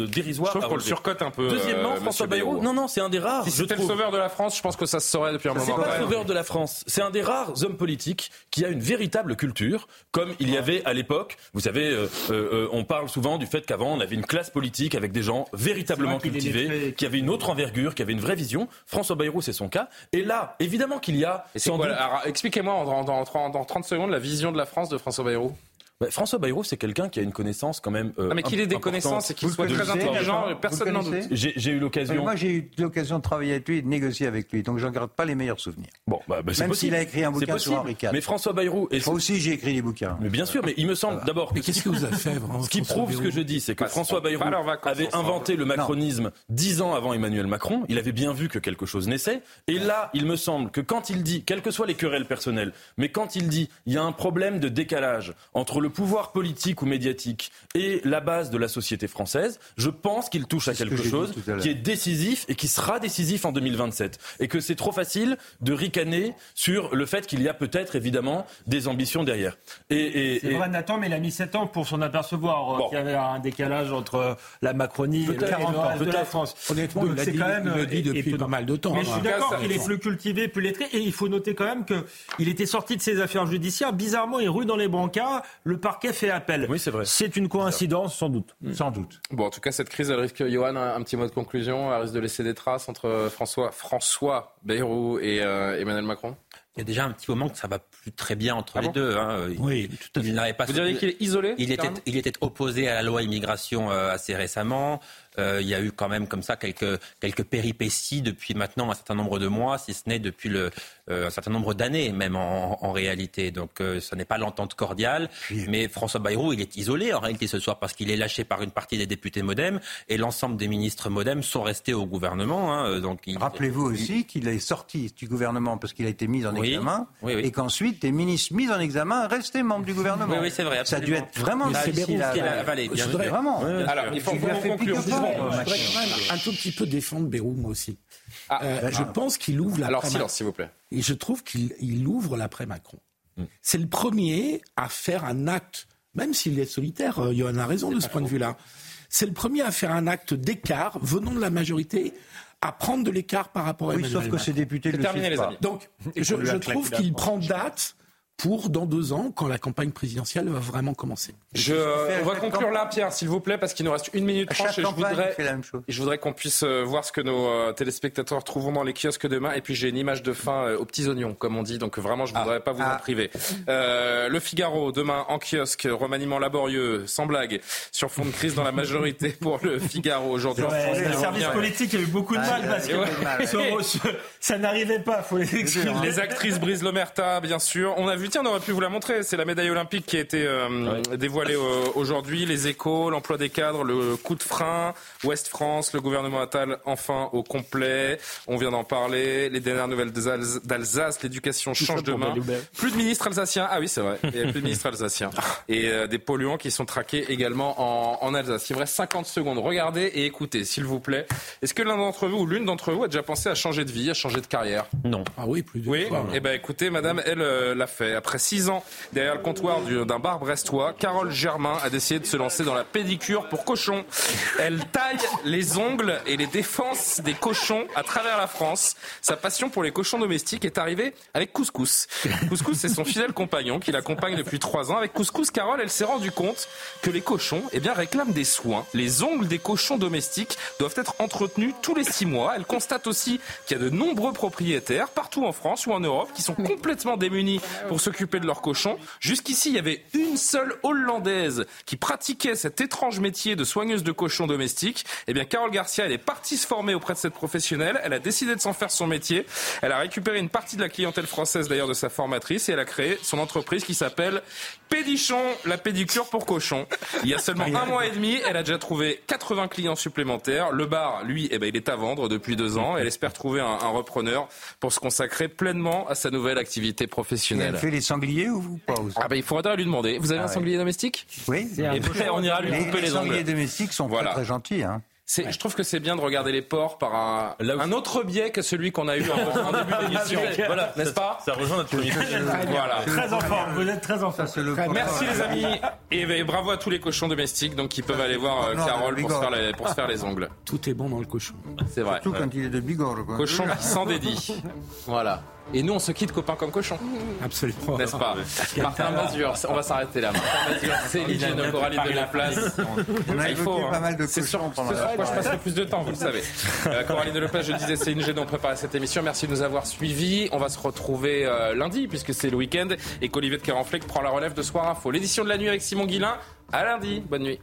dérisoire. Je trouve qu'on le surcote un peu. Deuxièmement, François Bayrou. Non, non, c'est un des rares. Si c'était le sauveur de la France, je pense que ça se saurait depuis un moment. C'est pas le sauveur de la France. C'est un des rares hommes politiques qui a une véritable culture, comme il y avait à l'époque, vous savez, euh, euh, on parle souvent du fait qu'avant on avait une classe politique avec des gens véritablement cultivés, qui avaient une autre envergure, qui avaient une vraie vision. François Bayrou, c'est son cas. Et là, évidemment qu'il y a. Expliquez-moi en, dans 30 secondes la vision de la France de François Bayrou. Bah, François Bayrou, c'est quelqu'un qui a une connaissance quand même. Euh, ah, mais qu'il ait des connaissances et qu'il soit très intelligent, personne n'en doute. J'ai eu l'occasion. Moi, j'ai eu l'occasion de travailler avec lui et de négocier avec lui, donc j'en garde pas les meilleurs souvenirs. Bon, bah, bah même s'il a écrit un bouquin sur Henri IV. Mais François Bayrou. Et Moi aussi, j'ai écrit des bouquins. Mais bien sûr, mais il me semble d'abord. Mais qu'est-ce que vous avez fait Ce qui prouve ce que je dis, c'est que François Bayrou avait inventé le macronisme dix ans avant Emmanuel Macron. Il avait bien vu que quelque chose naissait. Et là, il me semble que quand il dit, quelles que soient les querelles personnelles, mais quand il dit, il y a un problème de décalage entre le pouvoir politique ou médiatique et la base de la société française, je pense qu'il touche à quelque chose qui est décisif et qui sera décisif en 2027. Et que c'est trop facile de ricaner sur le fait qu'il y a peut-être évidemment des ambitions derrière. Et, c'est vrai, Nathan, mais il a mis 7 ans pour s'en apercevoir euh, qu'il y avait un décalage entre la Macronie et, le reste de la France. Honnêtement, il, dit, quand le dit depuis pas mal de temps. Mais je suis d'accord qu'il est plus cultivé, plus lettré. Et il faut noter quand même qu'il était sorti de ses affaires judiciaires. Bizarrement, il rue dans les brancards. Le parquet fait appel. Oui, c'est vrai. C'est une coïncidence, sans doute. Mm. Sans doute. Bon, en tout cas, cette crise, elle risque, Johan, un, petit mot de conclusion, elle risque de laisser des traces entre François, François Bayrou et euh, Emmanuel Macron? Il y a déjà un petit moment que ça va plus très bien entre ah les deux. Hein. Oui, tout à fait. Il n'avait pas. Vous diriez qu'il est isolé il était, il était opposé à la loi immigration euh, assez récemment. Euh, il y a eu quand même comme ça quelques, quelques péripéties depuis maintenant un certain nombre de mois, si ce n'est depuis le, euh, un certain nombre d'années même en, en, réalité. Donc euh, ce n'est pas l'entente cordiale. Mais François Bayrou, il est isolé en réalité ce soir parce qu'il est lâché par une partie des députés Modem et l'ensemble des ministres Modem sont restés au gouvernement. Hein, donc Rappelez-vous aussi qu'il est sorti du gouvernement parce qu'il a été mis en examen et qu'ensuite des ministres mis en examen restaient membres du gouvernement. Oui, c'est vrai. Ça a dû être vraiment difficile à avaler. Vraiment. Alors il faut conclure je voudrais quand même un tout petit peu défendre Bérou, moi aussi. Ah, euh, je pense qu'il ouvre l'après. Alors silence, s'il vous plaît. Et je trouve qu'il ouvre l'après Macron. Hmm. C'est le premier à faire un acte, même s'il est solitaire. Euh, Johan a raison de ce point de vue-là. C'est le premier à faire un acte d'écart venant de la majorité à prendre de l'écart par rapport à oui, sauf que ces députés le terminé, les amis. Donc, je, je trouve qu'il prend date pour dans deux ans, quand la campagne présidentielle va vraiment commencer. Je, on va conclure là, Pierre, s'il vous plaît, parce qu'il nous reste une minute trente. Je voudrais, je voudrais qu'on puisse euh, voir ce que nos euh, téléspectateurs trouveront dans les kiosques demain. Et puis j'ai une image de fin euh, aux petits oignons, comme on dit. Donc vraiment, je ne voudrais ah. pas vous en ah. priver. Euh, le Figaro, demain en kiosque, remaniement laborieux, sans blague, sur fond de crise dans la majorité pour le Figaro aujourd'hui. le service politique a eu beaucoup de mal parce que ça n'arrivait pas. Faut les Les actrices brisent l'omerta, bien sûr. On a vu tiens, on aurait pu vous la montrer. C'est la médaille olympique qui a été euh, dévoilée euh, aujourd'hui. Les échos, l'emploi des cadres, le coup de frein, Ouest France, le gouvernement Attal enfin au complet. On vient d'en parler. Les dernières nouvelles d'Alsace, l'éducation change de main. Plus de ministres alsaciens. Ah oui, c'est vrai. Il y a plus de ministres alsaciens. Et euh, des polluants qui sont traqués également en, en Alsace. Il vous reste 50 secondes. Regardez et écoutez, s'il vous plaît. Est-ce que l'un d'entre vous ou l'une d'entre vous a déjà pensé à changer de vie, à changer de carrière? Non. Ah oui, plus de Oui. Eh ben, écoutez, madame, elle l'a fait. Après six ans derrière le comptoir d'un bar brestois, Carole Germain a décidé de se lancer dans la pédicure pour cochons. Elle taille les ongles et les défenses des cochons à travers la France. Sa passion pour les cochons domestiques est arrivée avec Couscous. Couscous, c'est son fidèle compagnon qui l'accompagne depuis trois ans. Avec Couscous, Carole, elle s'est rendue compte que les cochons eh bien, réclament des soins. Les ongles des cochons domestiques doivent être entretenus tous les six mois. Elle constate aussi qu'il y a de nombreux propriétaires partout en France ou en Europe qui sont complètement démunis pour s'occuper de leurs cochons. Jusqu'ici, il y avait une seule Hollandaise qui pratiquait cet étrange métier de soigneuse de cochons domestiques. Eh bien, Carole Garcia, elle est partie se former auprès de cette professionnelle. Elle a décidé de s'en faire son métier. Elle a récupéré une partie de la clientèle française d'ailleurs de sa formatrice et elle a créé son entreprise qui s'appelle Pédichon, la pédicure pour cochons. Il y a seulement un mois et demi, elle a déjà trouvé 80 clients supplémentaires. Le bar, lui, eh ben, il est à vendre depuis deux ans. Elle espère trouver un, repreneur pour se consacrer pleinement à sa nouvelle activité professionnelle. Les sangliers ou pas Ah ben, il faudra lui demander. Vous avez un ah sanglier domestique Oui. on ira lui couper les, les sangliers domestiques sont très, très gentils. Hein. Je trouve que c'est bien de regarder les ports par un, un autre biais que celui qu'on a eu en, début d'émission. voilà, n'est-ce pas Ça rejoint notre premier Voilà. Très en forme, vous êtes très en forme. Merci les amis et bravo à tous les cochons domestiques donc qui peuvent aller voir euh, Carole pour se, faire les, pour se faire les ongles. Tout est bon dans le cochon. C'est vrai. Surtout quand il est de Bigorre. Quoi. Cochon qui s'en dédie. Voilà. Et nous, on se quitte copains comme cochons. Absolument. N'est-ce pas Martin Mazur, on va s'arrêter là. Martin Mazur, Céline Coralie de la Place. On a évoqué pas mal de sur, pendant la je passerai plus de temps, vous le savez. Euh, Coralie de Place, je disais, c'est gêne de préparer cette émission. Merci de nous avoir suivis. On va se retrouver euh, lundi, puisque c'est le week-end, et qu'Olivier de Carenfleck prend la relève de Soir Info. L'édition de la nuit avec Simon Guillain. À lundi. Bonne nuit.